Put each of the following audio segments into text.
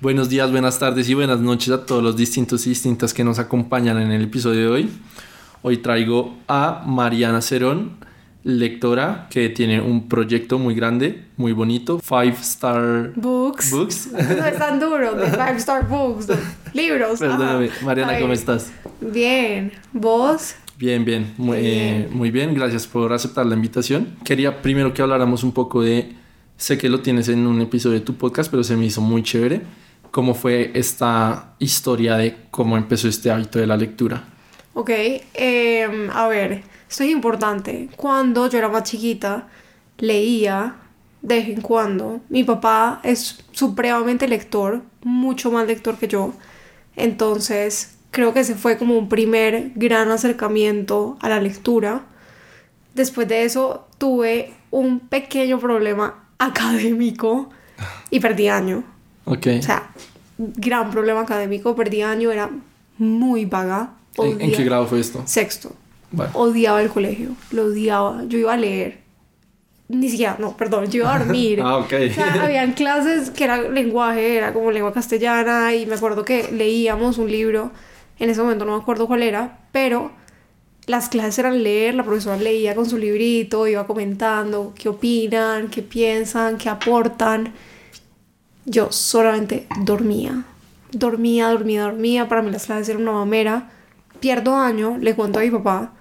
Buenos días, buenas tardes y buenas noches a todos los distintos y distintas que nos acompañan en el episodio de hoy. Hoy traigo a Mariana Cerón, lectora que tiene un proyecto muy grande, muy bonito, Five Star Books. Books. No es tan duro, de Five Star Books, libros. Perdóname, ajá. Mariana, Ay, ¿cómo estás? Bien, ¿vos? Bien, bien, muy Bien. eh, muy bien, gracias por aceptar la invitación. Quería primero que habláramos un poco de, sé que lo tienes en un episodio de tu podcast, pero se me hizo muy chévere, cómo fue esta historia de cómo empezó este hábito de la lectura. Ok, em, a ver, esto es importante. Cuando yo era más chiquita, leía de vez en cuando. Mi papá es supremamente lector, mucho más lector que yo. Entonces, creo que ese fue como un primer gran acercamiento a la lectura. Después de eso, tuve un pequeño problema académico y perdí año. Ok. O sea, gran problema académico, perdí año, era muy vaga. ¿En, qué grado fue esto? Sexto. Bueno. Odiaba el colegio, lo odiaba. Yo iba a leer. Ni siquiera, no, perdón, yo iba a dormir. Ah, ok. O sea, habían clases que era lenguaje, era como lengua castellana y me acuerdo que leíamos un libro, en ese momento no me acuerdo cuál era, pero las clases eran leer, la profesora leía con su librito, iba comentando qué opinan, qué piensan, qué aportan. Yo solamente dormía. Dormía, dormía, dormía. Para mí las clases eran una mamera. Pierdo año, le cuento a mi papá.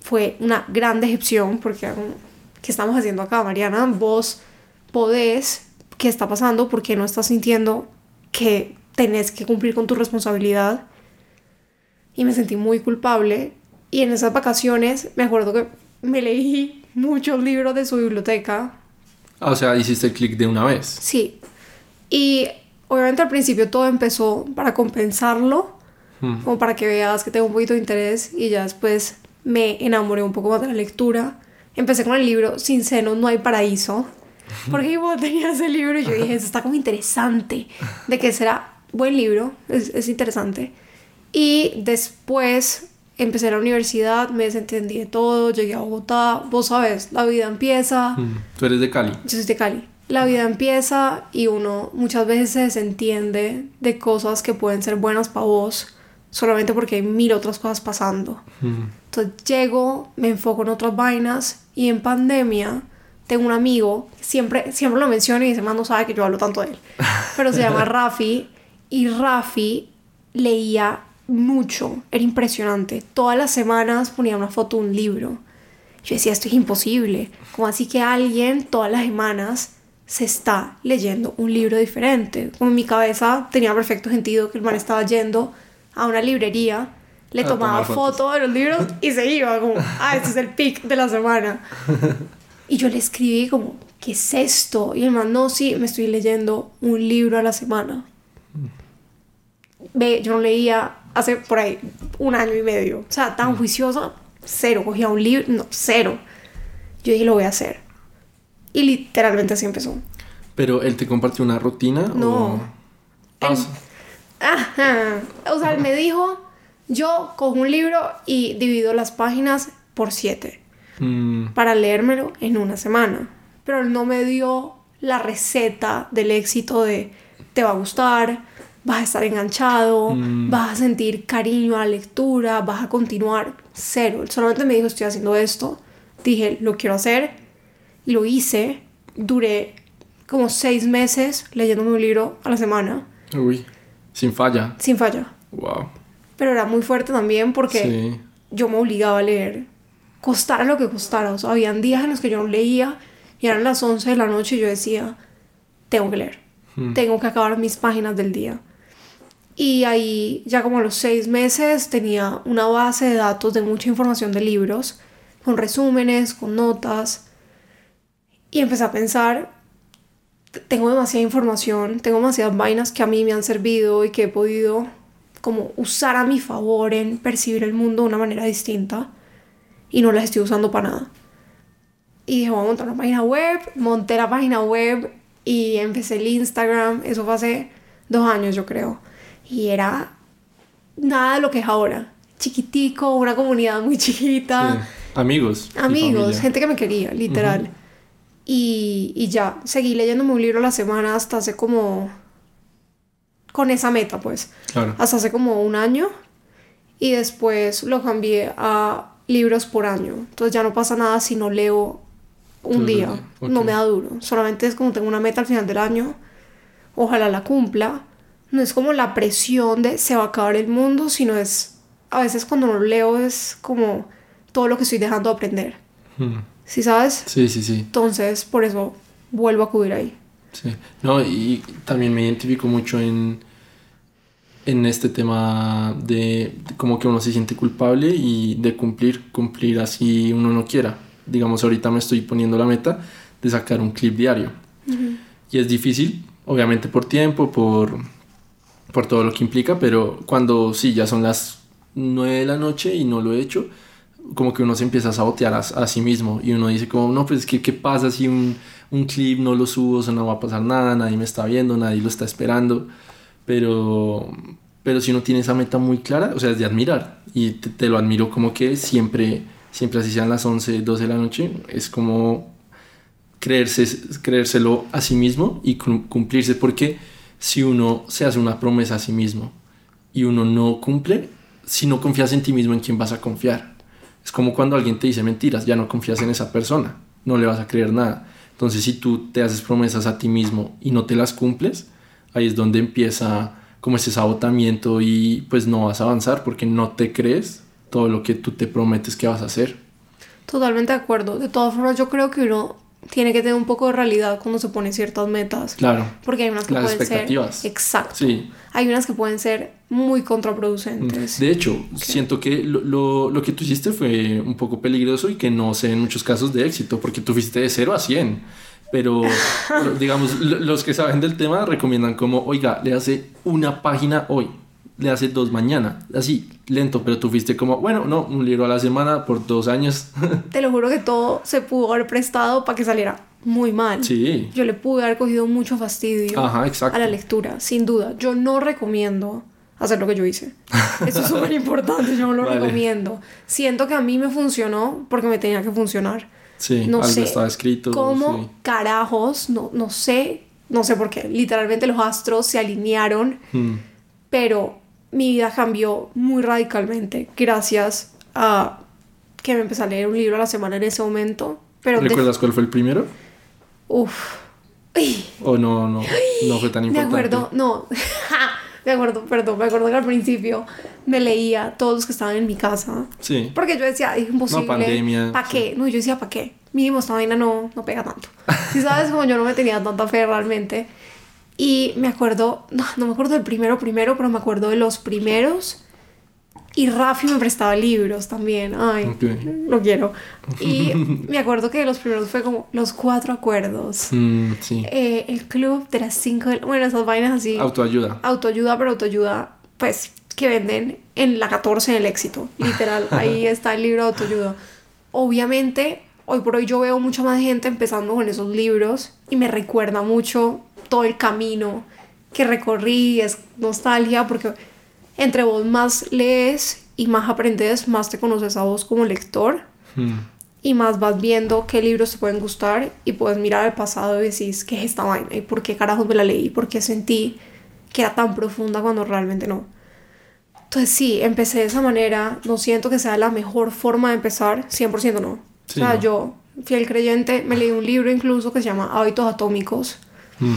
Fue una gran decepción porque, ¿qué estamos haciendo acá, Mariana? Vos podés, ¿qué está pasando? ¿Por qué no estás sintiendo que tenés que cumplir con tu responsabilidad? Y me sentí muy culpable. Y en esas vacaciones me acuerdo que me leí muchos libros de su biblioteca, Ah, o sea, hiciste el clic de una vez. Sí. Y obviamente al principio todo empezó para compensarlo, Mm. como para que veas que tengo un poquito de interés y ya después me enamoré un poco más de la lectura. Empecé con el libro Sin senos no hay paraíso, porque yo tenía ese libro y yo dije, eso está como interesante, de que será buen libro, es, es interesante. Y después empecé la universidad, me desentendí de todo, llegué a Bogotá, vos sabes, la vida empieza. Mm. Tú eres de Cali. Yo soy de Cali. La vida empieza y uno muchas veces se desentiende de cosas que pueden ser buenas para vos solamente porque hay mil otras cosas pasando. Mm. Entonces llego, me enfoco en otras vainas y en pandemia tengo un amigo, siempre, siempre lo menciono y ese man no sabe que yo hablo tanto de él, pero se llama Rafi y Rafi leía mucho, era impresionante. Todas las semanas ponía una foto un libro. Yo decía, esto es imposible. Como así que alguien todas las semanas se está leyendo un libro diferente? Como en mi cabeza tenía perfecto sentido que el man estaba yendo a una librería, le A tomaba foto de los libros y se iba como, ah, este es el pic de la semana. Y yo le escribí como, ¿qué es esto? Y el man, no, sí, me estoy leyendo un libro a la semana. Ve, yo no leía hace por ahí un año y medio. O sea, tan juiciosa, cero. Cogía un libro, no, cero. Yo dije, lo voy a hacer. Y literalmente así empezó. Pero él te compartió una rutina No. o... Ah, Él- Ajá. O sea, él me dijo, yo cojo un libro y divido las páginas por siete mm, para leérmelo en una semana. Pero él no me dio la receta del éxito de te va a gustar, vas a estar enganchado, Mm. vas a sentir cariño a la lectura, vas a continuar. Cero. Él solamente me dijo, estoy haciendo esto. Dije, lo quiero hacer. Lo hice. Duré como seis meses leyéndome un libro a la semana, uy, sin falla. sin falla. Wow. Pero era muy fuerte también porque Sí. yo me obligaba a leer. Costara lo que costara. O sea, habían días en los que yo no leía y eran las 11 de la noche y yo decía, tengo que leer. Mm. Tengo que acabar mis páginas del día. Y ahí, ya como a los seis meses, tenía una base de datos de mucha información de libros, con resúmenes, con notas. Y empecé a pensar, "T- tengo demasiada información, tengo demasiadas vainas que a mí me han servido y que he podido como usar a mi favor en percibir el mundo de una manera distinta y no las estoy usando para nada. Y dije, voy a montar una página web, monté la página web y empecé el Instagram, eso fue hace dos años yo creo. Y era nada de lo que es ahora. Chiquitico, una comunidad muy chiquita. Sí. Amigos. Amigos, gente que me quería, literal. Y, y ya, seguí leyéndome un libro a la semana hasta hace como con esa meta, pues. Claro. Hasta hace como un año. Y después lo cambié a libros por año. Entonces ya no pasa nada si no leo un Todo día. No me da duro. Solamente es como tengo una meta al final del año. Ojalá la cumpla. No es como la presión de se va a acabar el mundo, sino es a veces cuando no leo es como todo lo que estoy dejando de aprender. Mm. ¿Sí sabes? Sí, sí, sí. Entonces, por eso vuelvo a acudir ahí. Sí. No, y también me identifico mucho en, en este tema de, de como que uno se siente culpable y de cumplir, cumplir así uno no quiera. Digamos, ahorita me estoy poniendo la meta de sacar un clip diario. Y es difícil, obviamente por tiempo, por, por todo lo que implica, pero cuando sí, ya son las 9 de la noche y no lo he hecho, como que uno se empieza a sabotear a, a sí mismo y uno dice como, no, pues es que qué pasa si un, un clip no lo subo, o sea, no va a pasar nada, nadie me está viendo, nadie lo está esperando, pero, pero si uno tiene esa meta muy clara, o sea, es de admirar. Y te, te lo admiro como que siempre, siempre así sean las 11, 12 de la noche, es como creerse, creérselo a sí mismo y cum- cumplirse, porque si uno se hace una promesa a sí mismo y uno no cumple, si no confías en ti mismo, ¿en quién vas a confiar? Es como cuando alguien te dice mentiras, ya no confías en esa persona, no le vas a creer nada. Entonces, si tú te haces promesas a ti mismo y no te las cumples, ahí es donde empieza como ese sabotamiento y pues no vas a avanzar porque no te crees todo lo que tú te prometes que vas a hacer. Totalmente de acuerdo. De todas formas, yo creo que uno tiene que tener un poco de realidad cuando se pone ciertas metas. Claro. Porque hay unas que Las pueden expectativas. ser. Exacto. Sí. Hay unas que pueden ser muy contraproducentes. De hecho, siento que lo, lo, lo que tú hiciste fue un poco peligroso y que no sé en muchos casos de éxito, porque tú fuiste de 0 a 100. Pero, digamos, lo- los que saben del tema recomiendan como, oiga, le hace una página hoy, le hace dos mañana, así, lento, pero tú fuiste como, bueno, no, un libro a la semana por dos años. Te lo juro que todo se pudo haber prestado para que saliera muy mal. sí, Yo le pude haber cogido mucho fastidio Ajá, a la lectura, sin duda. Yo no recomiendo hacer lo que yo hice. Eso es súper importante, yo no lo Vale. recomiendo. Siento que a mí me funcionó porque me tenía que funcionar. sí, No algo sé estaba escrito. cómo sí. carajos, no, no sé, no sé por qué. Literalmente los astros se alinearon, Mm, pero mi vida cambió muy radicalmente gracias a que me empecé a leer un libro a la semana en ese momento. Pero de- ¿Recuerdas cuál fue el primero? Uf. ¿O no, no, no fue tan me importante? acuerdo, no. me acuerdo, perdón, me acuerdo que al principio me leía todos los que estaban en mi casa. Sí. Porque yo decía, es imposible. pandemia, ¿Para sí. qué? No, yo decía, ¿para qué? Mínimo esta vaina no, no pega tanto. Si sabes, como yo no me tenía tanta fe realmente. Y me acuerdo, no, no me acuerdo del primero primero, pero me acuerdo de los primeros. Y Rafi me prestaba libros también. Ay, Ok. lo quiero. Y me acuerdo que de los primeros fue como Los Cuatro Acuerdos. Mm, sí. eh, el Club de las Cinco... de- Bueno, esas vainas así Autoayuda. autoayuda, pero autoayuda, pues, que venden en la 14 del éxito. Literal, ahí está el libro de autoayuda. Obviamente, hoy por hoy yo veo mucha más gente empezando con esos libros y me recuerda mucho todo el camino que recorrí, es nostalgia, porque entre vos más lees y más aprendes, más te conoces a vos como lector Mm, y más vas viendo qué libros te pueden gustar y puedes mirar al pasado y decís, ¿qué es esta vaina? ¿Y por qué carajos me la leí? ¿Por qué sentí que era tan profunda cuando realmente no? Entonces sí, empecé de esa manera, no siento que sea la mejor forma de empezar, 100% no. Sí, o sea, no. yo, fiel creyente, me leí un libro incluso que se llama Hábitos Atómicos, mm.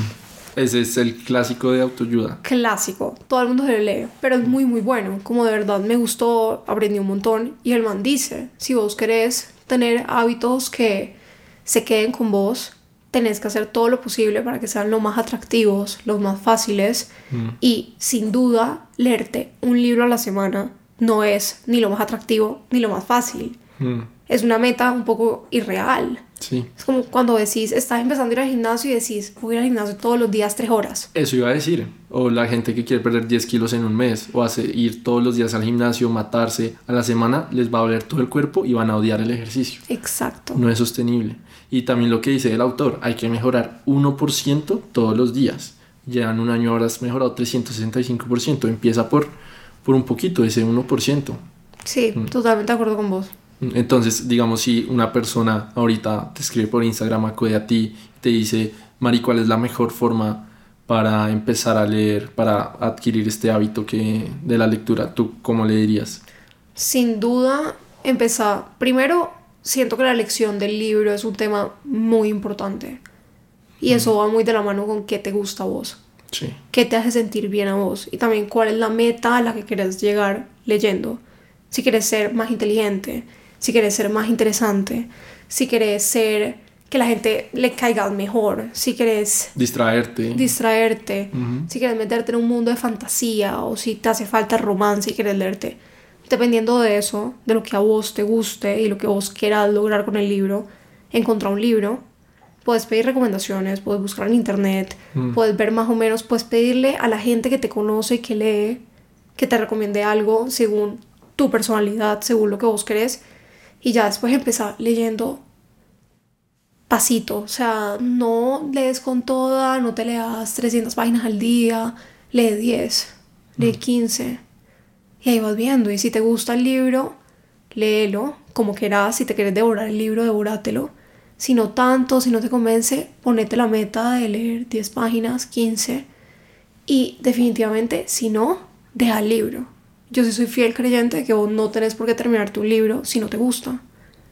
Ese es el clásico de autoayuda. clásico, todo el mundo se lo lee, pero es muy muy bueno, como de verdad me gustó, aprendí un montón y el man dice, si vos querés tener hábitos que se queden con vos, tenés que hacer todo lo posible para que sean los más atractivos, los más fáciles Mm. y sin duda leerte un libro a la semana no es ni lo más atractivo ni lo más fácil. Mm, Es una meta un poco irreal. Sí. Es como cuando decís, estás empezando a ir al gimnasio y decís, voy a ir al gimnasio todos los días tres horas. Eso iba a decir. O la gente que quiere perder 10 kilos en un mes o hace ir todos los días al gimnasio, matarse a la semana, les va a doler todo el cuerpo y van a odiar el ejercicio. Exacto. No es sostenible. Y también lo que dice el autor, hay que mejorar 1% todos los días. Ya en un año habrás mejorado 365%. Empieza por, por un poquito, ese 1%. Sí, Mm. totalmente de acuerdo con vos. Entonces, digamos, si una persona ahorita te escribe por Instagram, acude a ti, te dice, Mari, ¿cuál es la mejor forma para empezar a leer, para adquirir este hábito que, de la lectura? ¿Tú cómo le dirías? Sin duda, empezar. Primero, siento que la lección del libro es un tema muy importante. Y eso va muy de la mano con qué te gusta a vos. Sí. ¿Qué te hace sentir bien a vos? Y también cuál es la meta a la que quieres llegar leyendo. Si quieres ser más inteligente, si quieres ser más interesante, si quieres ser que la gente le caiga mejor, si quieres Distraerte. distraerte, si quieres meterte en un mundo de fantasía o si te hace falta romance y quieres leerte. Dependiendo de eso, de lo que a vos te guste y lo que vos quieras lograr con el libro, encontrar un libro, puedes pedir recomendaciones, puedes buscar en internet, Mm. puedes ver más o menos, puedes pedirle a la gente que te conoce y que lee que te recomiende algo según tu personalidad, según lo que vos querés, y ya después empezar leyendo pasito, o sea, no lees con toda, no te leas 300 páginas al día, lee 10, lee 15 y ahí vas viendo y si te gusta el libro, léelo como quieras, si te quieres devorar el libro, devórátelo. Si no tanto, si no te convence, ponete la meta de leer 10 páginas, 15 y definitivamente, si no, deja el libro. Yo sí soy fiel creyente de que vos no tenés por qué terminarte un libro si no te gusta.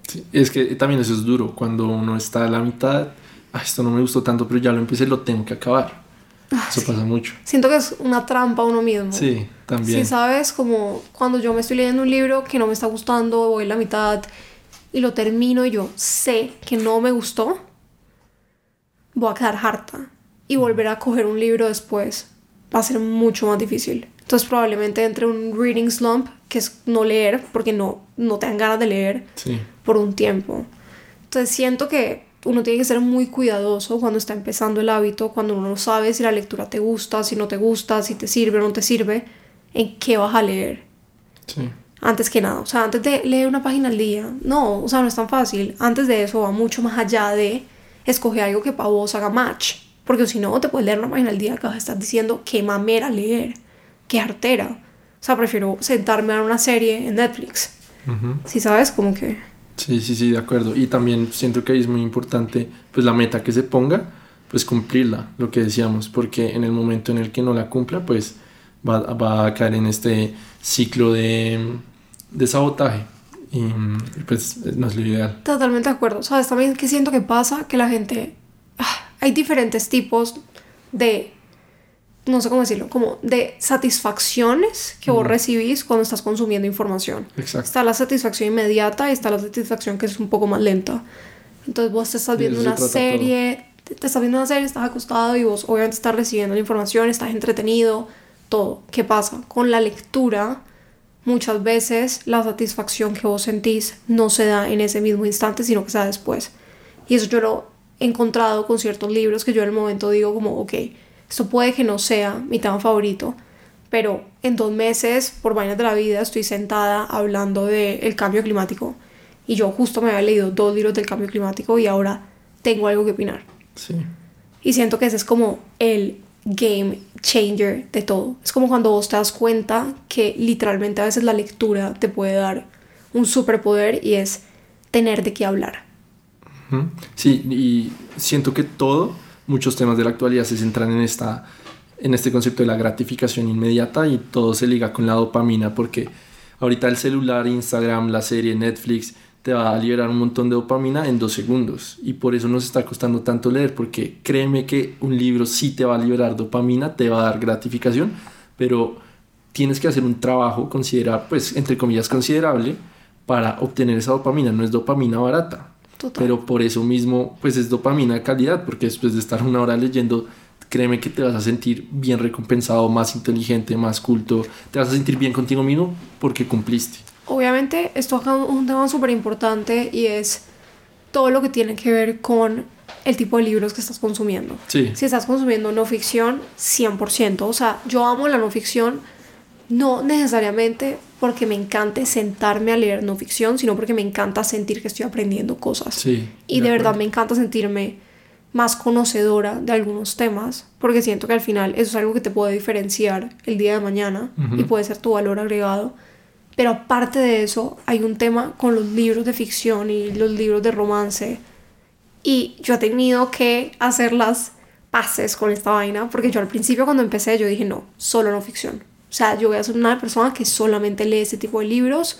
Sí, Es que también eso es duro, cuando uno está a la mitad, "Ah, esto no me gustó tanto, pero ya lo empecé, lo tengo que acabar. Eso pasa mucho. Siento que es una trampa a uno mismo. Sí, también. Si sabes, como cuando yo me estoy leyendo un libro que no me está gustando, voy a la mitad y lo termino y yo sé que no me gustó, voy a quedar harta. Y volver a coger un libro después va a ser mucho más difícil. Entonces probablemente entre un reading slump, que es no leer, porque no, no te dan ganas de leer Sí, por un tiempo. Entonces siento que uno tiene que ser muy cuidadoso cuando está empezando el hábito, cuando uno no sabe si la lectura te gusta, si no te gusta, si te sirve o no te sirve, en qué vas a leer. sí. Antes que nada, o sea, antes de leer una página al día, no, o sea, no es tan fácil. Antes de eso va mucho más allá de escoger algo que para vos haga match. Porque si no, te puedes leer una página al día que vas a estar diciendo qué mamera leer, qué artera. O sea, prefiero sentarme a ver una serie en Netflix. Ujú. Si sabes, como que... Sí, sí, sí, de acuerdo. Y también siento que ahí es muy importante, pues la meta que se ponga, pues cumplirla, lo que decíamos, porque en el momento en el que no la cumpla, pues va, va a caer en este ciclo de, de sabotaje. Y, y, pues no es lo ideal. Totalmente de acuerdo. ¿Sabes? También que siento que pasa que la gente... ah, hay diferentes tipos de... No sé cómo decirlo. Como de satisfacciones que vos recibís cuando estás consumiendo información. Exacto. Está la satisfacción inmediata y está la satisfacción que es un poco más lenta. Entonces vos te estás viendo se una serie, te, te estás viendo una serie, estás acostado y vos obviamente estás recibiendo la información, estás entretenido, todo. ¿Qué pasa? Con la lectura, muchas veces la satisfacción que vos sentís no se da en ese mismo instante, sino que se da después. Y eso yo lo he encontrado con ciertos libros que yo en el momento digo como, ok, esto puede que no sea mi tema favorito, pero en dos meses, por vainas de la vida, estoy sentada hablando del cambio climático. Y yo justo me había leído dos libros del cambio climático y ahora tengo algo que opinar. Sí. Y siento que ese es como el game changer de todo. Es como cuando vos te das cuenta que literalmente a veces la lectura te puede dar un superpoder y es tener de qué hablar. Sí, y siento que todo, muchos temas de la actualidad se centran en esta en este concepto de la gratificación inmediata y todo se liga con la dopamina porque ahorita el celular, Instagram, la serie, Netflix te va a liberar un montón de dopamina en dos segundos y por eso nos está costando tanto leer porque créeme que un libro sí te va a liberar dopamina, te va a dar gratificación, pero tienes que hacer un trabajo considera pues entre comillas considerable para obtener esa dopamina, no es dopamina barata. Total. Pero por eso mismo, pues es dopamina de calidad, porque después de estar una hora leyendo, créeme que te vas a sentir bien recompensado, más inteligente, más culto, te vas a sentir bien contigo mismo porque cumpliste. Obviamente esto acá es un tema súper importante y es todo lo que tiene que ver con el tipo de libros que estás consumiendo. Sí, Si estás consumiendo no ficción, 100%. O sea, yo amo la no ficción, no necesariamente porque me encante sentarme a leer no ficción, sino porque me encanta sentir que estoy aprendiendo cosas. sí. Y de, verdad me encanta sentirme más conocedora de algunos temas, porque siento que al final eso es algo que te puede diferenciar el día de mañana y puede ser tu valor agregado. Pero aparte de eso, hay un tema con los libros de ficción y los libros de romance. Y yo he tenido que hacer las pases con esta vaina, porque yo al principio cuando empecé yo dije, no, solo no ficción. O sea, yo voy a ser una persona que solamente lee ese tipo de libros.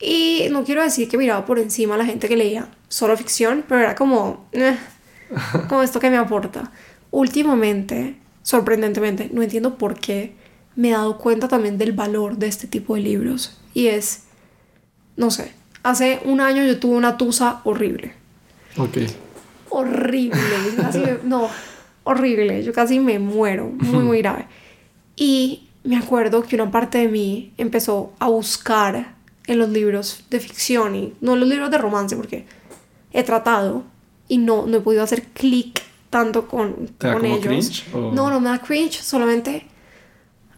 Y no quiero decir que miraba por encima a la gente que leía solo ficción, pero era como, eh, como esto que me aporta. Últimamente, sorprendentemente, no entiendo por qué, me he dado cuenta también del valor de este tipo de libros. Y es, no sé, hace un año yo tuve una tusa horrible. Ok. Horrible. Casi me- no, horrible. Yo casi me muero. Muy, muy grave. Y me acuerdo que una parte de mí empezó a buscar en los libros de ficción y no en los libros de romance porque he tratado y no, no he podido hacer clic tanto con, ¿Te da con como ellos. cringe, o? No, no me da cringe, solamente...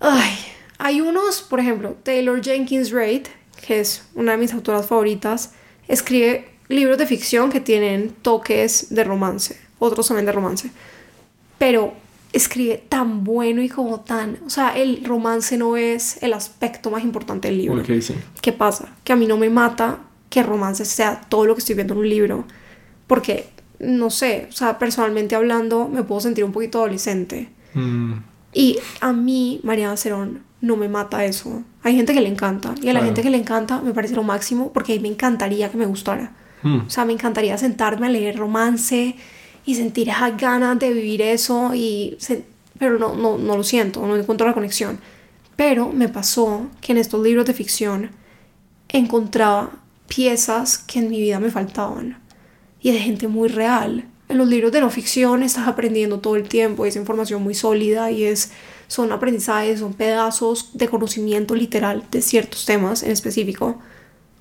Ay, hay unos, por ejemplo, Taylor Jenkins Reid, que es una de mis autoras favoritas, escribe libros de ficción que tienen toques de romance, otros también de romance, pero escribe tan bueno y como tan, o sea, el romance no es el aspecto más importante del libro. Sí. ¿Qué pasa? Que a mí no me mata que romance sea todo lo que estoy viendo en un libro, porque, no sé, o sea, personalmente hablando, me puedo sentir un poquito adolescente. Mm, Y a mí, Mariana Cerón, no me mata eso. Hay gente que le encanta. Y a la Claro. gente que le encanta me parece lo máximo porque a mí me encantaría que me gustara. mm. O sea, me encantaría sentarme a leer romance y sentir esas ganas de vivir eso. Y se- Pero no, no, no lo siento, no encuentro la conexión. Pero me pasó que en estos libros de ficción encontraba piezas que en mi vida me faltaban. Y de gente muy real. En los libros de no ficción estás aprendiendo todo el tiempo, es información muy sólida y es, son aprendizajes, son pedazos de conocimiento literal de ciertos temas en específico.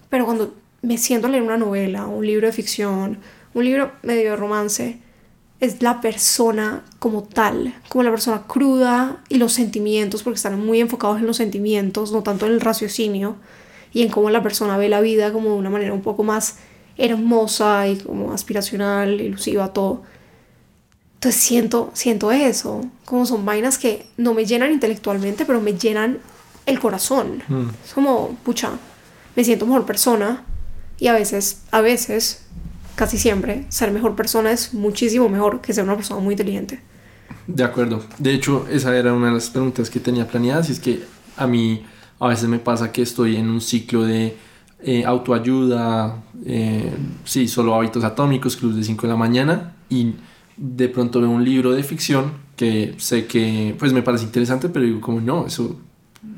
Pero cuando me siento a leer una novela, un libro de ficción, un libro medio de romance, es la persona como tal, como la persona cruda y los sentimientos, porque están muy enfocados en los sentimientos, no tanto en el raciocinio y en cómo la persona ve la vida como de una manera un poco más hermosa y como aspiracional, ilusiva, todo. Entonces siento, siento eso, como son vainas que no me llenan intelectualmente, pero me llenan el corazón. Mm. Es como, pucha, me siento mejor persona y a veces, a veces, casi siempre, ser mejor persona es muchísimo mejor que ser una persona muy inteligente. De acuerdo. De hecho, esa era una de las preguntas que tenía planeadas y es que a mí a veces me pasa que estoy en un ciclo de eh, autoayuda, eh, sí, solo hábitos atómicos, club de 5 de la mañana y de pronto veo un libro de ficción que sé que pues me parece interesante, pero digo como no, eso,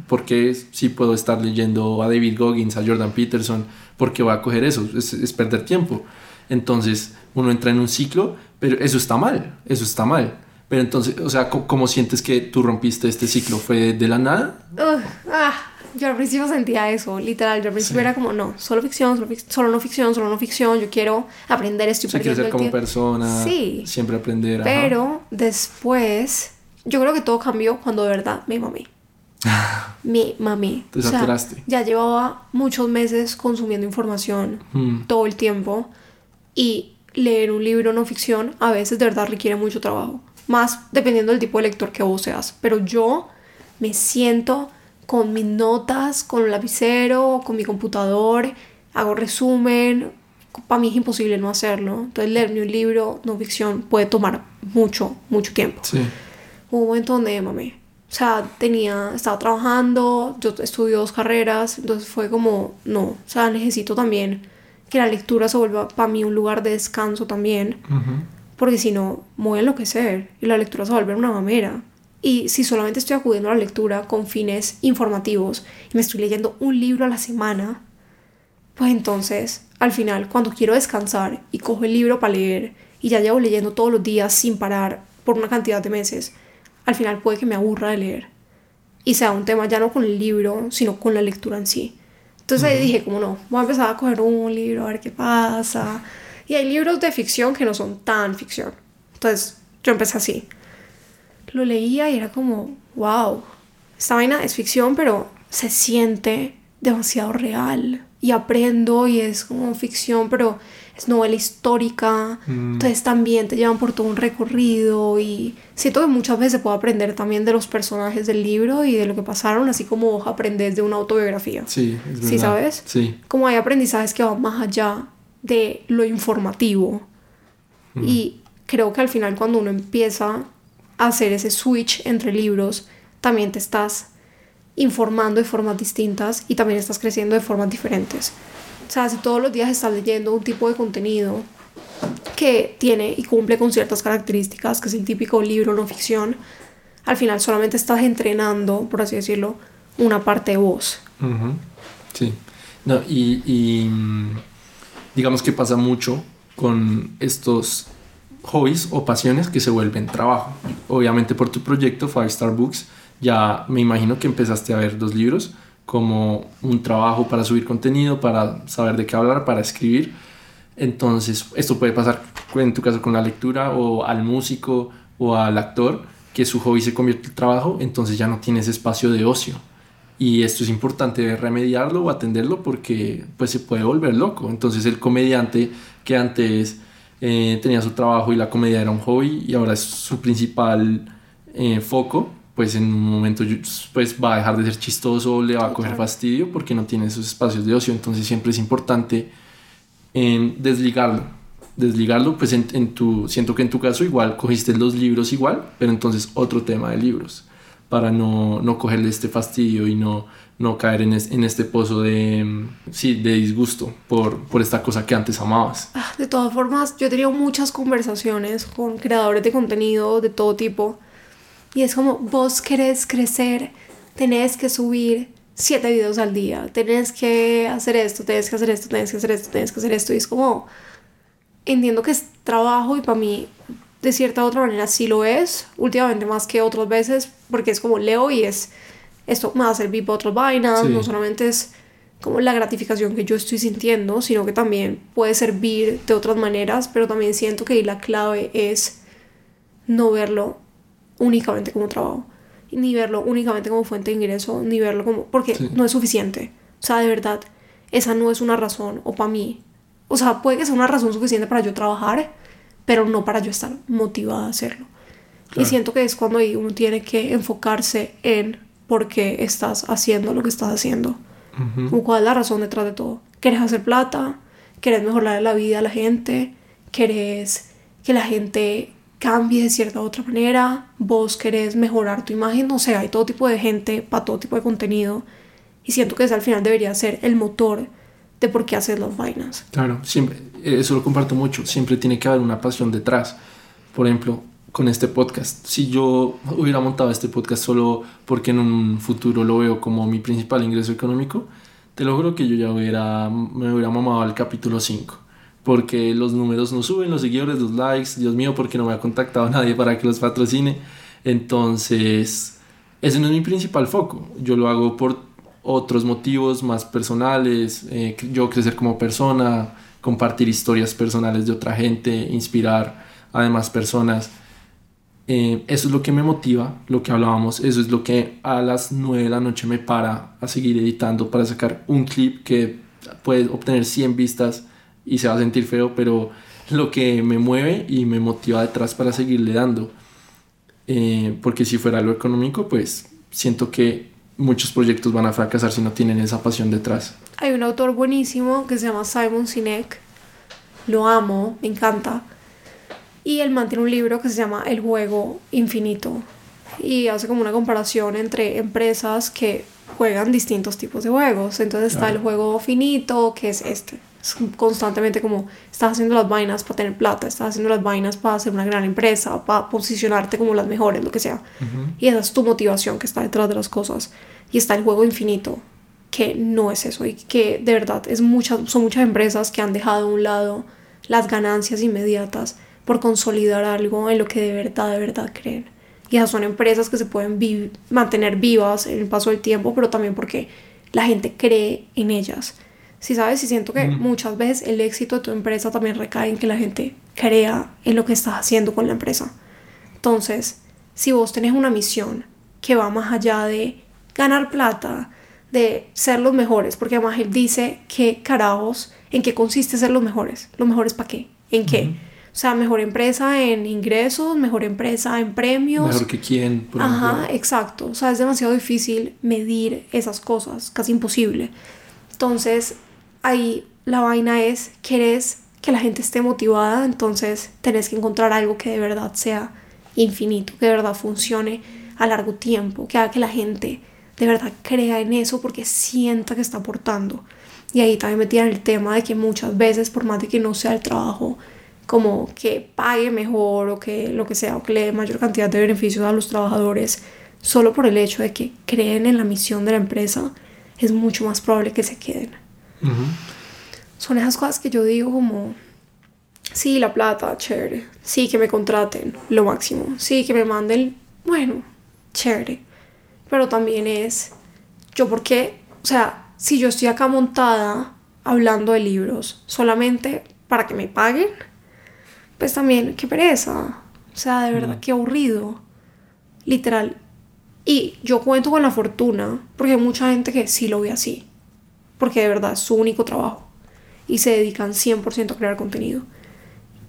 ¿por qué si puedo estar leyendo a David Goggins, a Jordan Peterson? ¿Por qué voy a coger eso? Es, es perder tiempo. Entonces uno entra en un ciclo, pero eso está mal, eso está mal. Pero entonces, o sea, ¿cómo, cómo sientes que tú rompiste este ciclo? ¿Fue de la nada? Ugh, ah, yo al principio sentía eso, literal. Yo al principio Sí. era como, no, solo ficción, solo, fic- solo no ficción, solo no ficción. Yo quiero aprender esto y O sea, quieres ser como tiempo. persona, Sí. siempre aprender. ajá. Pero después, yo creo que todo cambió cuando de verdad me mamé. Me mamé. Te saturaste. ya llevaba muchos meses consumiendo información Mm, todo el tiempo y leer un libro no ficción a veces de verdad requiere mucho trabajo. Más dependiendo del tipo de lector que vos seas. Pero yo me siento con mis notas, con un lapicero, con mi computador, hago resumen. Para mí es imposible no hacerlo. Entonces leerme un libro no ficción puede tomar mucho, mucho tiempo. sí. Hubo un momento donde mami, o sea, tenía, estaba trabajando, yo estudio dos carreras, entonces fue como, no, o sea, necesito también que la lectura se vuelva para mí un lugar de descanso también, Ujú. porque si no, voy a enloquecer y la lectura se va a volver una mamera. Y si solamente estoy acudiendo a la lectura con fines informativos y me estoy leyendo un libro a la semana, pues entonces, al final, cuando quiero descansar y cojo el libro para leer y ya llevo leyendo todos los días sin parar por una cantidad de meses, al final puede que me aburra de leer. Y sea un tema ya no con el libro, sino con la lectura en sí. Entonces ahí dije, como no, voy a empezar a coger un libro, a ver qué pasa. Y hay libros de ficción que no son tan ficción. Entonces yo empecé así. Lo leía y era como, wow, esta vaina es ficción, pero se siente demasiado real. Y aprendo y es como ficción, pero es novela histórica. Mm. Entonces también te llevan por todo un recorrido y siento que muchas veces se puede aprender también de los personajes del libro y de lo que pasaron, así como aprendes de una autobiografía. Sí, es ¿Sí verdad. sabes? Sí. Como hay aprendizajes que van más allá de lo informativo. Mm. Y creo que al final cuando uno empieza hacer ese switch entre libros, también te estás informando de formas distintas y también estás creciendo de formas diferentes. O sea, si todos los días estás leyendo un tipo de contenido que tiene y cumple con ciertas características, que es el típico libro no ficción, al final solamente estás entrenando, por así decirlo, una parte de vos. Sí. No, y, y mm, digamos que pasa mucho con estos hobbies o pasiones que se vuelven trabajo. Obviamente por tu proyecto Five Star Books ya me imagino que empezaste a ver dos libros como un trabajo para subir contenido, para saber de qué hablar, para escribir. Entonces, esto puede pasar en tu caso con la lectura o al músico o al actor, que su hobby se convierte en trabajo, entonces ya no tienes espacio de ocio. Y esto es importante remediarlo o atenderlo porque pues se puede volver loco. Entonces el comediante que antes eh, tenía su trabajo y la comedia era un hobby y ahora es su principal eh, foco, pues en un momento pues va a dejar de ser chistoso, le va a coger fastidio porque no tiene esos espacios de ocio. Entonces siempre es importante en desligarlo. Desligarlo, pues en, en, tu, siento que en tu caso igual cogiste los libros igual, pero entonces otro tema de libros, para no, no cogerle este fastidio y no, no caer en, en este pozo de, sí, de disgusto por, por esta cosa que antes amabas. Ah, de todas formas, yo he tenido muchas conversaciones con creadores de contenido de todo tipo y es como, vos querés crecer, tenés que subir siete videos al día, tenés que hacer esto, tenés que hacer esto, tenés que hacer esto, tenés que hacer esto. Y es como, entiendo que es trabajo y para mí, de cierta u otra manera, sí lo es, últimamente más que otras veces, porque es como leo y es, esto me va a servir para otras vainas, no solamente es como la gratificación que yo estoy sintiendo, sino que también puede servir de otras maneras, pero también siento que la clave es no verlo únicamente como trabajo, ni verlo únicamente como fuente de ingreso, ni verlo como... porque no es suficiente. O sea, de verdad, esa no es una razón, o para mí. O sea, puede que sea una razón suficiente para yo trabajar, pero no para yo estar motivada a hacerlo. Y siento que es cuando uno tiene que enfocarse en por qué estás haciendo lo que estás haciendo. o cuál es la razón detrás de todo. ¿Quieres hacer plata? ¿Quieres mejorar la vida a la gente? ¿Quieres que la gente cambie de cierta u otra manera, vos querés mejorar tu imagen, no sé, hay todo tipo de gente para todo tipo de contenido y siento que ese al final debería ser el motor de por qué hacer las vainas. Claro, siempre, eso lo comparto mucho, siempre tiene que haber una pasión detrás. Por ejemplo, con este podcast, si yo hubiera montado este podcast solo porque en un futuro lo veo como mi principal ingreso económico, te lo juro que yo ya hubiera, me hubiera mamado al capítulo 5 porque los números no suben, los seguidores, los likes, Dios mío, porque no me ha contactado nadie para que los patrocine. Entonces, ese no es mi principal foco. Yo lo hago por otros motivos más personales, eh, yo crecer como persona, compartir historias personales de otra gente, inspirar a demás personas. Eh, eso es lo que me motiva, lo que hablábamos, eso es lo que a las 9 de la noche me para a seguir editando para sacar un clip que puede obtener 100 vistas y se va a sentir feo, pero lo que me mueve y me motiva detrás para seguirle dando. Eh, porque si fuera lo económico, pues siento que muchos proyectos van a fracasar si no tienen esa pasión detrás. Hay un autor buenísimo que se llama Simon Sinek. Lo amo, me encanta. Y él mantiene un libro que se llama El juego infinito. Y hace como una comparación entre empresas que juegan distintos tipos de juegos. Entonces está el juego finito, que es este constantemente como estás haciendo las vainas para tener plata, estás haciendo las vainas para hacer una gran empresa, para posicionarte como las mejores, lo que sea. Y esa es tu motivación que está detrás de las cosas. Y está el juego infinito, que no es eso y que de verdad es muchas, son muchas empresas que han dejado a un lado las ganancias inmediatas por consolidar algo en lo que de verdad, de verdad creen. Y esas son empresas que se pueden mantener vivas en el paso del tiempo, pero también porque la gente cree en ellas si sabes, y siento que muchas veces el éxito de tu empresa también recae en que la gente crea en lo que estás haciendo con la empresa. Entonces, si vos tenés una misión que va más allá de ganar plata, de ser los mejores, porque además él dice que carajos, en qué consiste ser los mejores. ¿Los mejores para qué? ¿En qué? O sea, mejor empresa en ingresos, mejor empresa en premios. Mejor que quién, por Ajá, exacto. O sea, es demasiado difícil medir esas cosas, casi imposible. Entonces, ahí la vaina es, querés que la gente esté motivada, entonces tenés que encontrar algo que de verdad sea infinito, que de verdad funcione a largo tiempo, que haga que la gente de verdad crea en eso porque sienta que está aportando. Y ahí también metían el tema de que muchas veces, por más de que no sea el trabajo como que pague mejor o que lo que sea, o que le dé mayor cantidad de beneficios a los trabajadores, solo por el hecho de que creen en la misión de la empresa, es mucho más probable que se queden. Son esas cosas que yo digo como, sí, la plata, chévere, sí, que me contraten, lo máximo, sí, que me manden, bueno, chévere, pero también es, yo porque, o sea, si yo estoy acá montada hablando de libros solamente para que me paguen, pues también, qué pereza, o sea, de verdad, qué aburrido, literal, y yo cuento con la fortuna, porque hay mucha gente que sí lo ve así, porque de verdad es su único trabajo. Y se dedican 100% a crear contenido.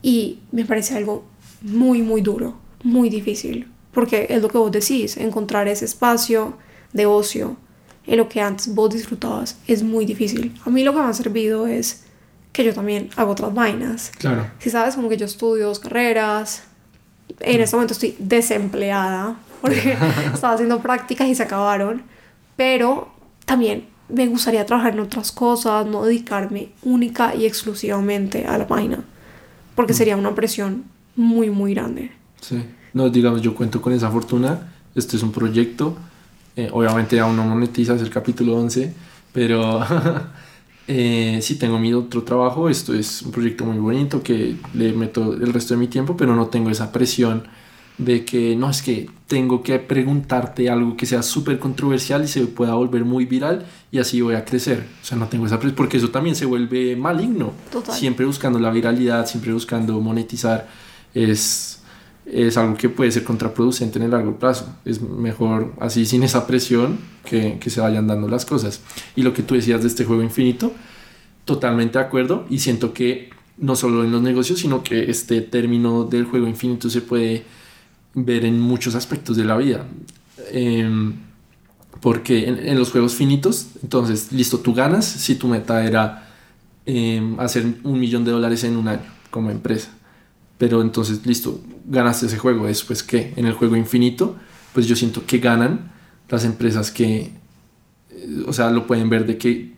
Y me parece algo muy, muy duro, muy difícil, porque es lo que vos decís, encontrar ese espacio de ocio en lo que antes vos disfrutabas es muy difícil. A mí lo que me ha servido es que yo también hago otras vainas. Claro. Si sabes, como que yo estudio dos carreras, en este momento estoy desempleada porque estaba haciendo prácticas y se acabaron, pero también me gustaría trabajar en otras cosas, no dedicarme única y exclusivamente a la página, porque sería una presión muy, muy grande. Sí, no, digamos, yo cuento con esa fortuna, este es un proyecto, eh, obviamente aún no monetiza, es el capítulo 11, pero eh, sí tengo mi otro trabajo, esto es un proyecto muy bonito que le meto el resto de mi tiempo, pero no tengo esa presión de que no es que tengo que preguntarte algo que sea súper controversial y se pueda volver muy viral y así voy a crecer. O sea, no tengo esa presión porque eso también se vuelve maligno. Total. Siempre buscando la viralidad, siempre buscando monetizar es, es algo que puede ser contraproducente en el largo plazo. Es mejor así sin esa presión que, que se vayan dando las cosas. Y lo que tú decías de este juego infinito, totalmente de acuerdo y siento que no solo en los negocios, sino que este término del juego infinito se puede ver en muchos aspectos de la vida. Em, porque en, los juegos finitos, entonces, listo, tú ganas si tu meta era em, hacer un millón de dólares en un año como empresa. Pero entonces, listo, ganaste ese juego. Después, ¿qué? En el juego infinito, pues yo siento que ganan las empresas que, eh, o sea, lo pueden ver de que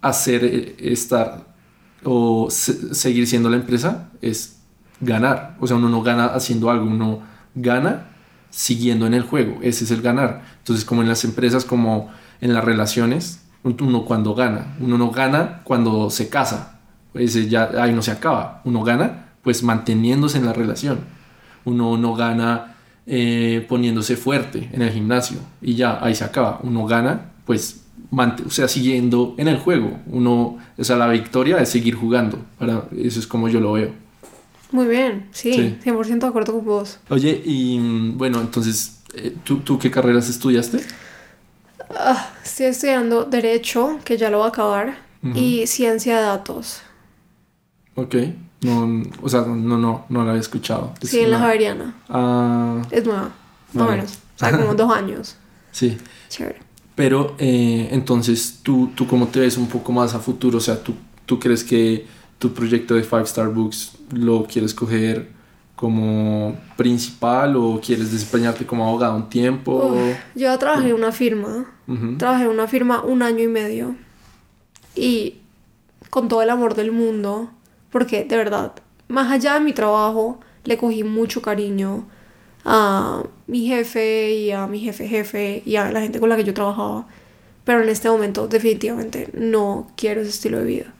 hacer eh, estar o seguir siendo la empresa es ganar. O sea, uno no gana haciendo algo, uno gana siguiendo en el juego. Ese es el ganar. Entonces, como en las empresas, como en las relaciones, uno cuando gana, uno no gana cuando se casa. Ese ya ahí no se acaba. Uno gana pues manteniéndose en la relación. Uno no gana eh, poniéndose fuerte en el gimnasio y ya ahí se acaba. Uno gana pues o sea, siguiendo en el juego. Uno, o sea, la victoria es seguir jugando. Para, eso es como yo lo veo. Muy bien, sí, 100% de acuerdo con vos. Oye, y bueno, entonces, eh, ¿tú, ¿tú, qué carreras estudiaste? Ah, estoy estudiando Derecho, que ya lo va a acabar, y Ciencia de Datos. Ok, no, o sea, no, no, no la había escuchado. sí, en la Javeriana. Ah. Es nueva, más o menos, o sea, como dos años. Sí. Chévere. Pero, eh, entonces, ¿tú, ¿tú cómo te ves un poco más a futuro? O sea, ¿tú, tú crees que tu proyecto de Five Star Books lo quieres coger como principal o quieres desempeñarte como abogado un tiempo? yo trabajé en una firma, trabajé en una firma un año y medio y con todo el amor del mundo, porque de verdad, más allá de mi trabajo, le cogí mucho cariño a mi jefe y a mi jefe jefe y a la gente con la que yo trabajaba, pero en este momento definitivamente no quiero ese estilo de vida,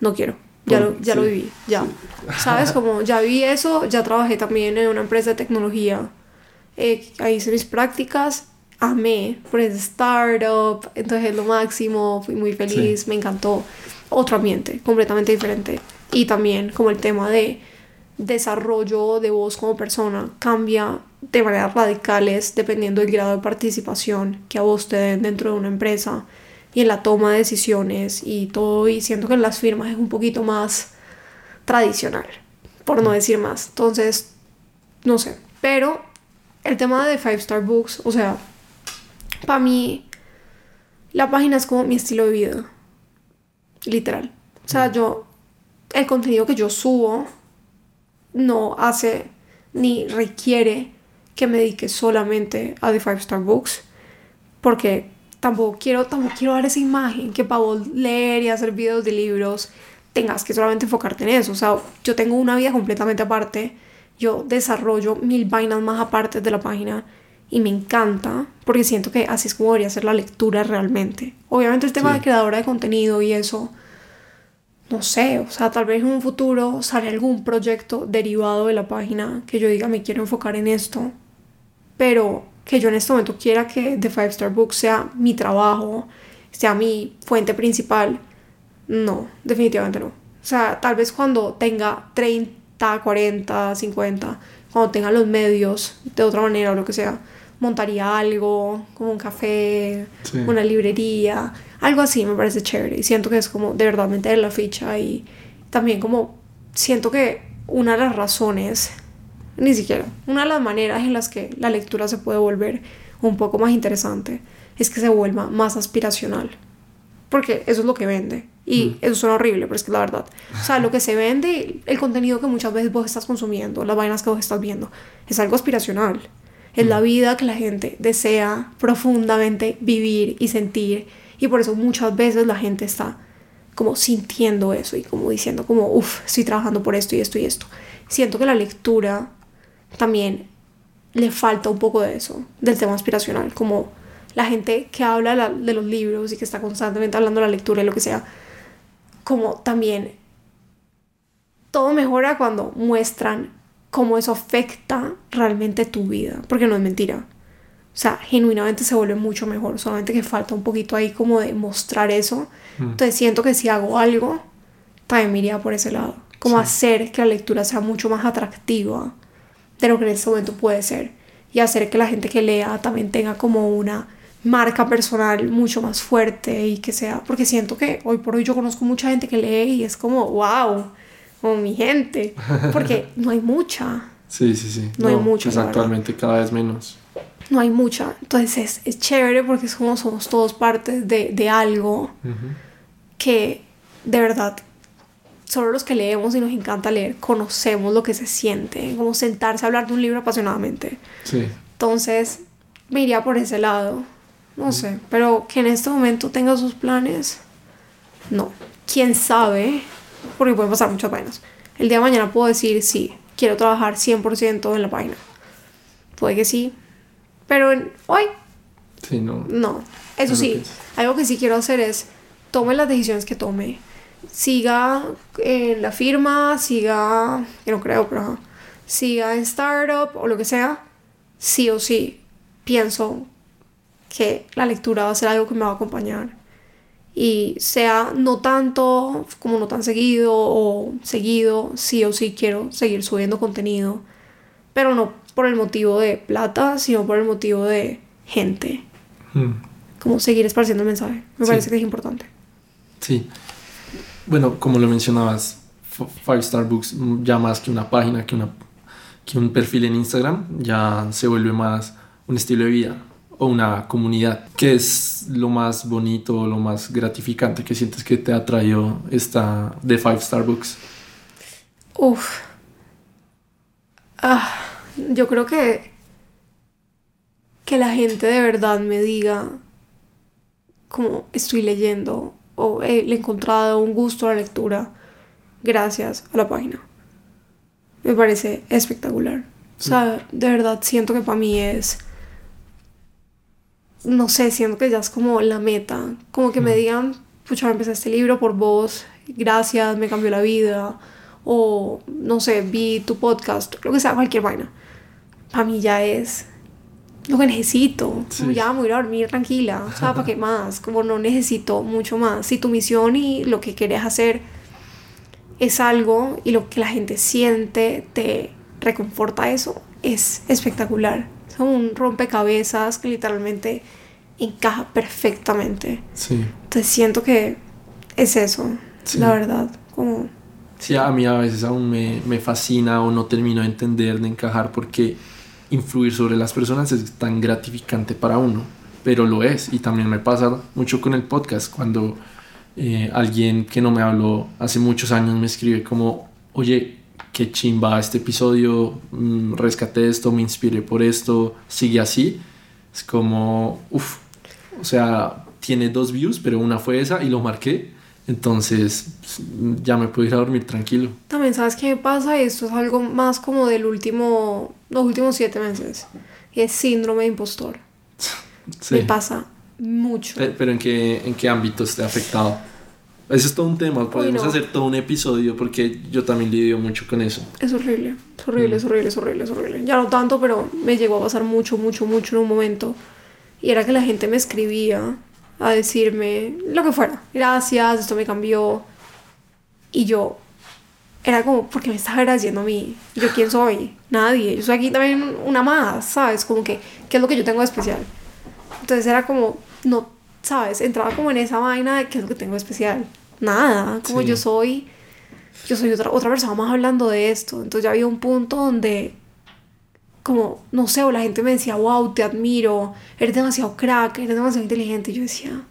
no quiero ya, lo, ya lo viví, ya. ¿Sabes? Como ya vi eso, ya trabajé también en una empresa de tecnología. Eh, ahí hice mis prácticas, amé, por ese startup, entonces es lo máximo, fui muy feliz, me encantó. Otro ambiente, completamente diferente. Y también como el tema de desarrollo de vos como persona cambia de maneras radicales dependiendo del grado de participación que a vos te den dentro de una empresa y en la toma de decisiones y todo, y siento que en las firmas es un poquito más tradicional, por no decir más. Entonces, no sé, pero el tema de Five Star Books, o sea, para mí, la página es como mi estilo de vida, literal. O sea, yo, el contenido que yo subo no hace ni requiere que me dedique solamente a The Five Star Books, porque tampoco quiero, tampoco quiero dar esa imagen que para vos leer y hacer videos de libros tengas que solamente enfocarte en eso. O sea, yo tengo una vida completamente aparte, yo desarrollo mil vainas más aparte de la página y me encanta porque siento que así es como debería ser la lectura realmente. Obviamente el tema de creadora de contenido y eso, no sé, o sea, tal vez en un futuro sale algún proyecto derivado de la página que yo diga me quiero enfocar en esto, pero que yo en este momento quiera que The Five Star Book sea mi trabajo, sea mi fuente principal, no, definitivamente no. O sea, tal vez cuando tenga 30, 40, 50, cuando tenga los medios de otra manera o lo que sea, montaría algo, como un café, una librería, algo así me parece chévere. Y siento que es como de verdad meter la ficha y también como siento que una de las razones ni siquiera. Una de las maneras en las que la lectura se puede volver un poco más interesante es que se vuelva más aspiracional. Porque eso es lo que vende. Y mm. eso suena horrible, pero es que la verdad. O sea, lo que se vende, el contenido que muchas veces vos estás consumiendo, las vainas que vos estás viendo, es algo aspiracional. Es la mm. vida que la gente desea profundamente vivir y sentir. Y por eso muchas veces la gente está como sintiendo eso y como diciendo como, uff, estoy trabajando por esto y esto y esto. Siento que la lectura también le falta un poco de eso, del tema aspiracional, como la gente que habla de los libros y que está constantemente hablando de la lectura y lo que sea, como también todo mejora cuando muestran cómo eso afecta realmente tu vida, porque no es mentira. O sea, genuinamente se vuelve mucho mejor, solamente que falta un poquito ahí como de mostrar eso. Mm. Entonces siento que si hago algo, también me iría por ese lado, como hacer que la lectura sea mucho más atractiva de lo que en este momento puede ser y hacer que la gente que lea también tenga como una marca personal mucho más fuerte y que sea, porque siento que hoy por hoy yo conozco mucha gente que lee y es como, wow, como mi gente, porque no hay mucha. Sí, sí, sí. No, hay mucha. Pues actualmente cada vez menos. No hay mucha. Entonces es, chévere porque es como somos todos partes de, de algo que de verdad solo los que leemos y nos encanta leer conocemos lo que se siente, como sentarse a hablar de un libro apasionadamente. Sí. Entonces, me iría por ese lado. No sé, pero que en este momento tenga sus planes, no. ¿Quién sabe? Porque pueden pasar muchas vainas. El día de mañana puedo decir, sí, quiero trabajar 100% en la página. Puede que sí, pero hoy... Sí, no. No. Eso sí, algo que sí quiero hacer es, tome las decisiones que tome siga en la firma, siga, que no creo, pero siga en startup o lo que sea, sí o sí pienso que la lectura va a ser algo que me va a acompañar. Y sea no tanto como no tan seguido o seguido, sí o sí quiero seguir subiendo contenido, pero no por el motivo de plata, sino por el motivo de gente. Hmm. Como seguir esparciendo el mensaje. Me parece que es importante. Sí. Bueno, como lo mencionabas, Five Star Books ya más que una página, que, una, que un perfil en Instagram, ya se vuelve más un estilo de vida o una comunidad. ¿Qué es lo más bonito, lo más gratificante que sientes que te ha traído esta de Five Star Books? Uf. Ah, yo creo que que la gente de verdad me diga como estoy leyendo o he encontrado un gusto a la lectura gracias a la página. Me parece espectacular. O sea, de verdad siento que para mí es... No sé, siento que ya es como la meta. Como que me digan, pucha, empecé este libro por vos, gracias, me cambió la vida. O, no sé, vi tu podcast, lo que sea, cualquier vaina. Para mí ya es lo que necesito. ya voy a dormir tranquila. O sea, ¿para qué más? Como no necesito mucho más. Si tu misión y lo que quieres hacer es algo y lo que la gente siente te reconforta eso, es espectacular. Como un rompecabezas que literalmente encaja perfectamente. Sí. Entonces siento que es eso, la verdad. Como... Sí, a mí a veces aún me, me fascina o no termino de entender, de encajar, porque influir sobre las personas es tan gratificante para uno, pero lo es. Y también me pasa mucho con el podcast, cuando eh, alguien que no me habló hace muchos años me escribe como, oye, qué chimba este episodio, mm, rescaté esto, me inspiré por esto, sigue así. Es como, uff, o sea, tiene dos views, pero una fue esa y lo marqué. Entonces pues, ya me puedo ir a dormir tranquilo. También sabes qué me pasa, esto es algo más como del último, los últimos siete meses. Es síndrome de impostor. Sí. Me pasa mucho. Pe- Pero ¿en qué, en qué ámbitos te ha afectado? Eso es todo un tema, podemos no. hacer todo un episodio porque yo también lidio mucho con eso. Es horrible, es horrible, es horrible, es horrible, es horrible. Ya no tanto, pero me llegó a pasar mucho, mucho, mucho en un momento. Y era que la gente me escribía a decirme lo que fuera. Gracias, esto me cambió. Y yo era como, ¿por qué me estás agradeciendo a mí? ¿Yo quién soy? Nadie. Yo soy aquí también una más, ¿sabes? Como que, ¿qué es lo que yo tengo de especial? Entonces era como, no, ¿sabes? Entraba como en esa vaina de qué es lo que tengo de especial. Nada, como Sí. yo soy yo soy otra, otra persona más hablando de esto. Entonces ya había un punto donde, como, no sé, o la gente me decía, wow, te admiro, eres demasiado crack, eres demasiado inteligente. Y yo decía,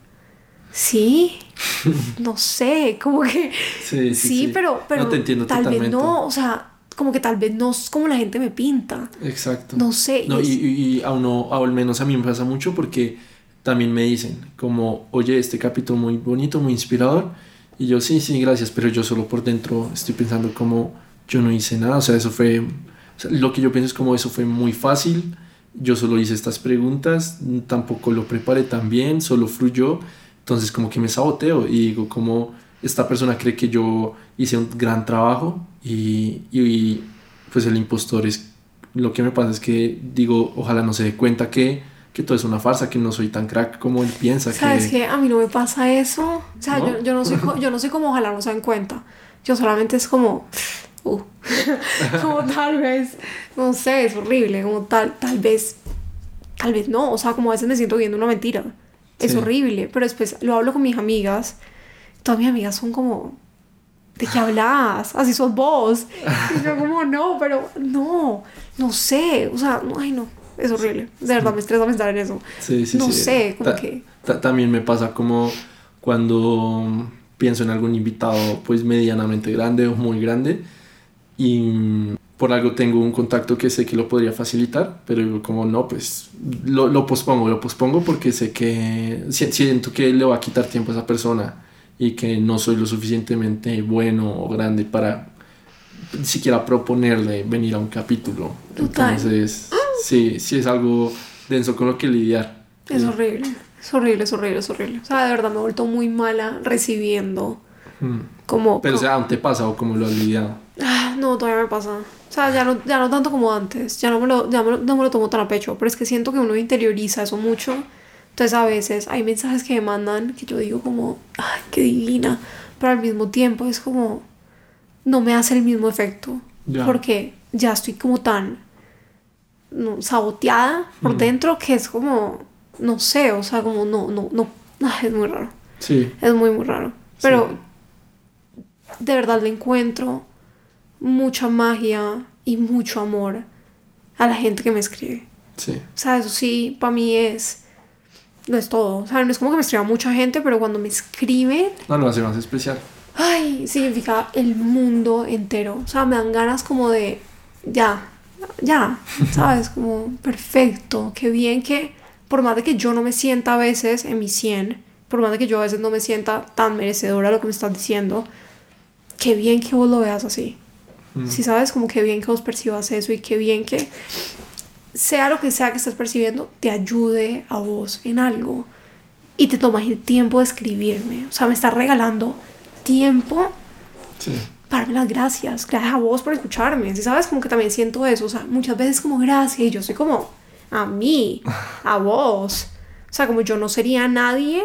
sí, no sé, como que, Sí, sí, pero, pero no te entiendo tal totalmente. vez no, o sea, como que tal vez no es como la gente me pinta. Exacto. No sé. No, y y, y, y a uno, o al menos a mí me pasa mucho porque también me dicen como, oye, este capítulo muy bonito, muy inspirador. Y yo, sí, sí, gracias, pero yo solo por dentro estoy pensando como, yo no hice nada, o sea, eso fue, o sea, lo que yo pienso es como eso fue muy fácil, yo solo hice estas preguntas, tampoco lo preparé tan bien, solo fluyó, entonces como que me saboteo y digo como, esta persona cree que yo hice un gran trabajo y, y pues el impostor es lo que me pasa es que digo, ojalá no se dé cuenta que, que todo es una farsa, que no soy tan crack como él piensa. ¿Sabes que... qué? A mí no me pasa eso. O sea, ¿No? yo, yo no soy, yo no soy como ojalá no se den cuenta. Yo solamente es como, uh, como tal vez, no sé, es horrible, como tal, tal vez, tal vez no. O sea, como a veces me siento viendo una mentira. Es Sí. horrible, pero después lo hablo con mis amigas. Todas mis amigas son como, ¿de qué hablas? Así sos vos. Y yo como, no, pero no, no sé. O sea, no, ay no, es horrible. De verdad, me estresa pensar en eso. Sí, sí, no sí. sé, como Ta- que... ta- también me pasa como cuando pienso en algún invitado pues medianamente grande o muy grande y por algo tengo un contacto que sé que lo podría facilitar, pero como no, pues lo, lo pospongo, lo pospongo porque sé que si- siento que le va a quitar tiempo a esa persona y que no soy lo suficientemente bueno o grande para siquiera proponerle venir a un capítulo. Total. Entonces, sí, sí es algo denso con lo que lidiar. Es horrible, es horrible, es horrible, es horrible. O sea, de verdad me he vuelto muy mala recibiendo Mm. como... Pero, o sea, ¿aún te pasa o cómo lo has lidiado? Ah, no, todavía me pasa. O sea, ya no, ya no tanto como antes. Ya no me, lo, ya me lo- no me lo tomo tan a pecho. Pero es que siento que uno interioriza eso mucho. Entonces a veces hay mensajes que me mandan que yo digo como, ay, qué divina. Pero al mismo tiempo es como, no me hace el mismo efecto. Ya. Porque ya estoy como tan no, saboteada por Mm. dentro que es como, no sé, o sea, como no, no, no. Ay, es muy raro. Sí, Es muy, muy raro. Pero de verdad le encuentro mucha magia y mucho amor a la gente que me escribe. sí. O sea, eso sí, para mí es... No es todo. O sea, no es como que me escriba mucha gente, pero cuando me escriben, No lo hace más especial. ay, significa el mundo entero. O sea, me dan ganas como de... Ya, ya, ¿sabes? Como perfecto, qué bien que... Por más de que yo no me sienta a veces en mi 100, por más de que yo a veces no me sienta tan merecedora de lo que me estás diciendo, qué bien que vos lo veas así. Mm. Si sabes, como que bien que vos percibas eso y qué bien que sea lo que sea que estés percibiendo, te ayude a vos en algo y te tomas el tiempo de escribirme. O sea, me estás regalando tiempo Sí. Para darme las gracias. Gracias a vos por escucharme. Si sabes, como que también siento eso. O sea, muchas veces como gracias y yo soy como a mí, a vos. O sea, como yo no sería nadie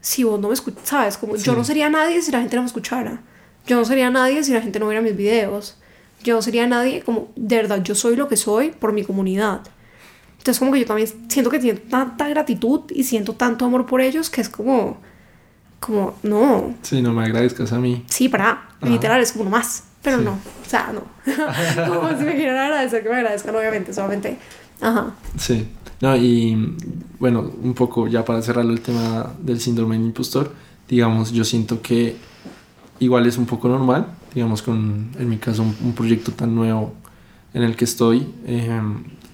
si vos no me escuchas. ¿Sabes? Como yo Sí. no sería nadie si la gente no me escuchara. Yo no sería nadie si la gente no viera mis videos. Yo no sería nadie como, de verdad, yo soy lo que soy por mi comunidad. Entonces como que yo también siento que siento tanta gratitud y siento tanto amor por ellos que es como, como, no, Sí, no me agradezcas a mí. sí, para, Ajá. literal, es como no más, pero Sí. no, o sea, no. como si me quieran agradecer, que me agradezcan, obviamente, solamente, ajá, Sí. No, y bueno, un poco ya para cerrar el tema del síndrome del impostor, digamos, yo siento que igual es un poco normal, digamos, con, en mi caso, un, un proyecto tan nuevo en el que estoy, eh,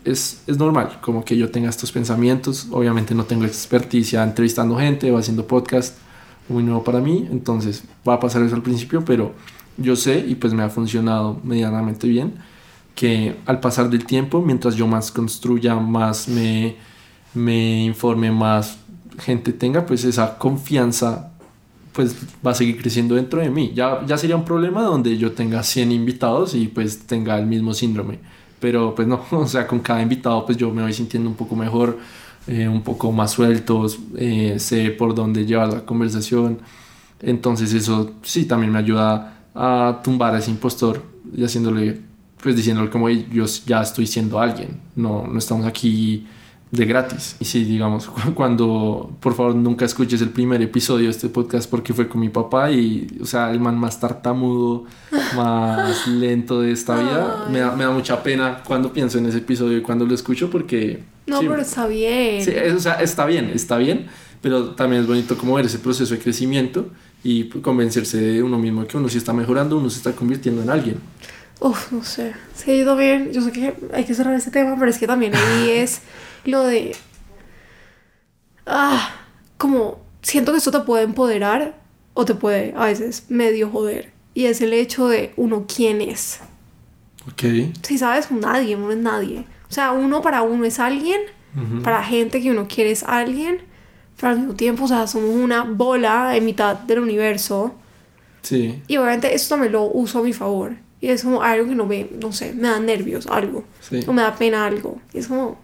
es, es, normal como que yo tenga estos pensamientos. Obviamente no tengo experticia entrevistando gente o haciendo podcast, muy nuevo para mí, entonces va a pasar eso al principio, pero yo sé y pues me ha funcionado medianamente bien que al pasar del tiempo, mientras yo más construya, más me, me informe, más gente tenga, pues esa confianza pues va a seguir creciendo dentro de mí. Ya, ya sería un problema donde yo tenga 100 invitados y pues tenga el mismo síndrome. Pero pues no, o sea, con cada invitado pues yo me voy sintiendo un poco mejor, eh, un poco más sueltos, eh, sé por dónde lleva la conversación. Entonces eso sí también me ayuda a tumbar a ese impostor y haciéndole, pues diciéndole como yo ya estoy siendo alguien, no, no estamos aquí de gratis. Y sí, digamos, cuando, por favor, nunca escuches el primer episodio de este podcast porque fue con mi papá y, o sea, el man más tartamudo, más lento de esta vida, me da, me da, mucha pena cuando pienso en ese episodio y cuando lo escucho porque... No, sí, pero está bien. Sí, o sea, está bien, está bien, pero también es bonito como ver ese proceso de crecimiento y convencerse de uno mismo que uno sí está mejorando, uno se está convirtiendo en alguien. Uf, no sé. Sí, yo también, yo sé que hay que cerrar este tema, pero es que también ahí es lo de... Ah, como siento que esto te puede empoderar o te puede a veces medio joder. Y es el hecho de uno quién es. Ok. Si sabes, nadie, uno es nadie. O sea, uno para uno es alguien, uh -huh. para gente que uno quiere es alguien, pero al mismo tiempo, o sea, somos una bola en mitad del universo. Sí. Y obviamente esto también lo uso a mi favor. Y es como algo que no me, no sé, me da nervios, algo. Sí. O me da pena algo. Y es como,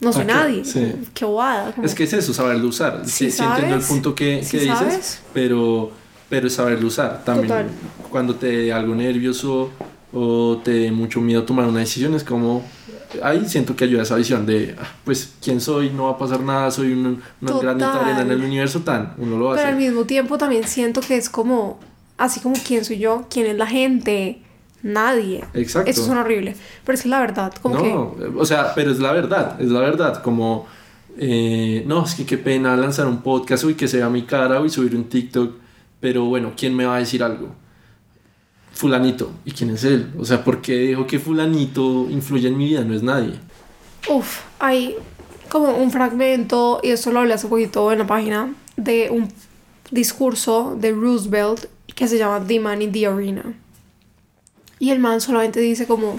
no soy Ah, nadie. sí. Qué bobada. como- Es que es eso, saberlo usar. Sí, Sí sí entiendo el punto que, sí que dices, sabes. pero, pero es saberlo usar. También Total. cuando te dé algo nervioso o te dé mucho miedo tomar una decisión, es como... Ahí siento que ayuda esa visión de, ah, pues, ¿quién soy? No va a pasar nada, soy un, una Total. de arena en el universo, tan, uno lo Pero hace. al mismo tiempo también siento que es como, así como quién soy yo, quién es la gente, nadie. Exacto. Eso suena horrible. Pero es que la verdad, como que... no, o sea, pero es la verdad, es la verdad, como, eh, no, es que qué pena lanzar un podcast, uy, que se vea mi cara, uy, subir un TikTok, pero bueno, ¿quién me va a decir algo? Fulanito, ¿y quién es él? O sea, ¿por qué dejo que fulanito influya en mi vida? No es nadie. Uf, hay como un fragmento, y esto lo hablé hace poquito en la página, de un discurso de Roosevelt que se llama The Man in the Arena. Y el man solamente dice como,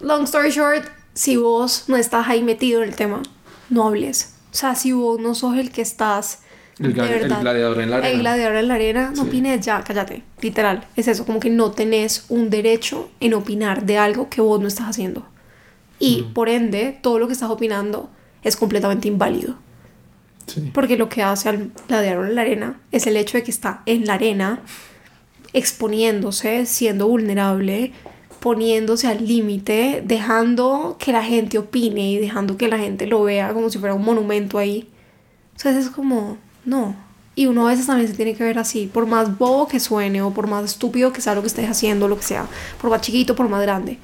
long story short, si vos no estás ahí metido en el tema, no hables. O sea, si vos no sos el que estás... El, de gladiador en la arena. el gladiador en la arena, no Sí. opines ya, cállate, literal. Es eso, como que no tenés un derecho en opinar de algo que vos no estás haciendo. Y por ende, todo lo que estás opinando es completamente inválido. Sí. Porque lo que hace al gladiador en la arena es el hecho de que está en la arena, exponiéndose, siendo vulnerable, poniéndose al límite, dejando que la gente opine y dejando que la gente lo vea como si fuera un monumento ahí. Entonces es como, no. Y uno a veces también se tiene que ver así, por más bobo que suene o por más estúpido que sea lo que estés haciendo, lo que sea, por más chiquito, por más grande.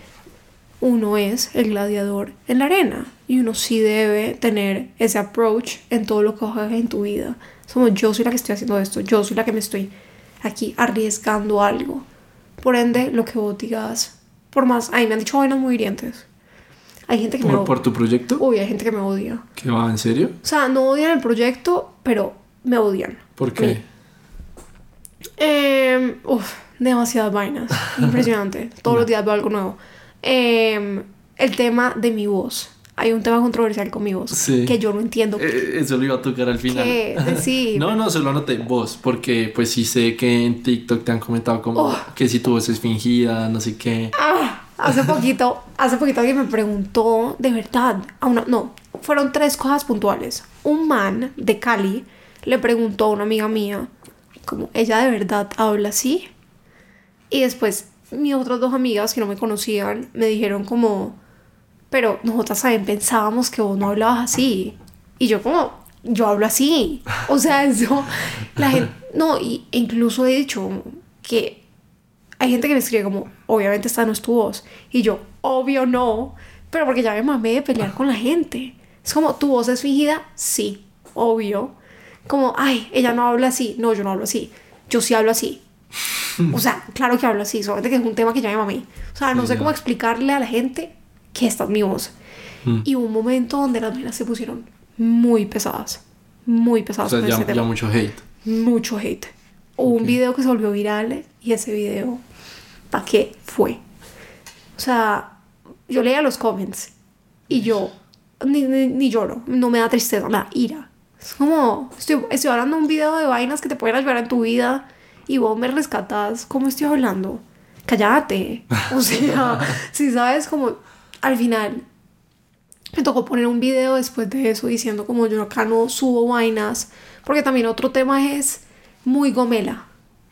Uno es el gladiador en la arena y uno sí debe tener ese approach en todo lo que hagas en tu vida. Somos yo soy la que estoy haciendo esto, yo soy la que me estoy aquí arriesgando algo. Por ende, lo que vos digas, por más, ay, me han dicho vainas muy hirientes. Hay gente que me ¿Por, odia. por tu proyecto? Uy, hay gente que me odia. ¿Qué va? ¿En serio? O sea, no odian el proyecto, pero me odian. ¿Por qué? Eh, uf, demasiadas vainas. Impresionante. Todos los días veo algo nuevo. Eh, el tema de mi voz. Hay un tema controversial con mi voz. Sí. Que yo no entiendo. Eh, eso lo iba a tocar al final. ¿Qué? Sí. no, no, solo anoté vos, porque pues sí sé que en TikTok te han comentado como Oh. que si tu voz es fingida, no sé qué. Ah, hace poquito, hace poquito alguien me preguntó, de verdad, a una, no, fueron tres cosas puntuales. Un man de Cali le preguntó a una amiga mía, como, ¿ella de verdad habla así? Y después mis otras dos amigas que no me conocían me dijeron como, pero nosotras saben, pensábamos que vos no hablabas así. Y yo como, yo hablo así. O sea, eso, la gente, no, y incluso he dicho que hay gente que me escribe como, obviamente esta no es tu voz. Y yo, obvio no. Pero porque ya me mamé de pelear con la gente. Es como, ¿tu voz es fingida? Sí, obvio. Como, ay, ella no habla así. No, yo no hablo así. Yo sí hablo así. O sea, claro que hablo así, solamente que es un tema que ya me mamé. O sea, no Sí, sé cómo explicarle a la gente que esta es mi voz. Mm. Y hubo un momento donde las vainas se pusieron muy pesadas. Muy O pesadas sea, con ya, ya mucho hate. Mucho hate. Hubo un video que se volvió viral y ese video, ¿para qué fue? O sea, yo leía los comments y yo ni, ni, ni lloro, no me da tristeza, me da ira. Es como, estoy, estoy hablando de un video de vainas que te pueden ayudar en tu vida y vos me rescatas. ¿Cómo estoy hablando? Cállate. O sea, si sabes, como al final me tocó poner un video después de eso diciendo como yo acá no subo vainas. Porque también otro tema es muy gomela.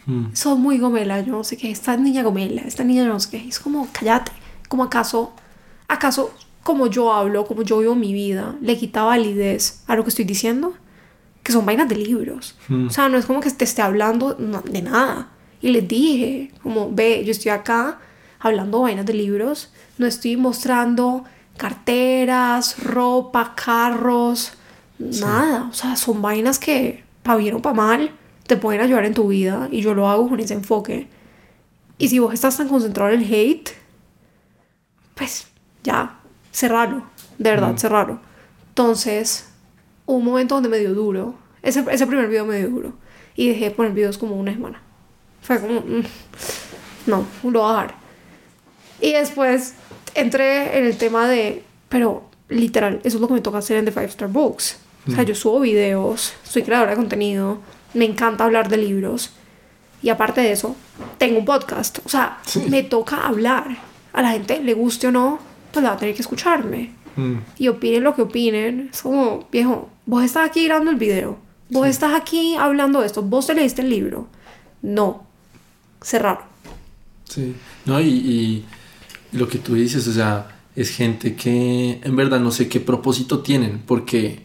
Mm. Son muy gomela, yo no sé qué. Esta niña gomela, esta niña no sé qué. Es como, cállate. Como acaso, acaso, como yo hablo, como yo vivo mi vida, le quita validez a lo que estoy diciendo. Que son vainas de libros. Mm. O sea, no es como que te esté hablando de nada. Y les dije, como, ve, yo estoy acá hablando vainas de libros. No estoy mostrando carteras, ropa, carros, nada. O sea, son vainas que, para bien o para mal, te pueden ayudar en tu vida. Y yo lo hago con ese enfoque. Y si vos estás tan concentrado en el hate, pues ya, cerralo. De verdad, Mm. cerralo. Entonces, un momento donde me dio duro. Ese, ese primer video me dio duro. Y dejé de poner videos como una semana. Fue como, mm, no, lo voy a dejar. Y después entré en el tema de, pero literal, eso es lo que me toca hacer en The Five Star Books. O sea, yo subo videos, soy creadora de contenido, me encanta hablar de libros. Y aparte de eso, tengo un podcast. O sea, Sí. me toca hablar. A la gente, le guste o no, pues la va a tener que escucharme. Mm. Y opinen lo que opinen. Es como, viejo, vos estás aquí grabando el video. Vos estás aquí hablando de esto. Vos te leíste el libro. No. Cerrar. Sí, no, y, y lo que tú dices, o sea, es gente que en verdad no sé qué propósito tienen, porque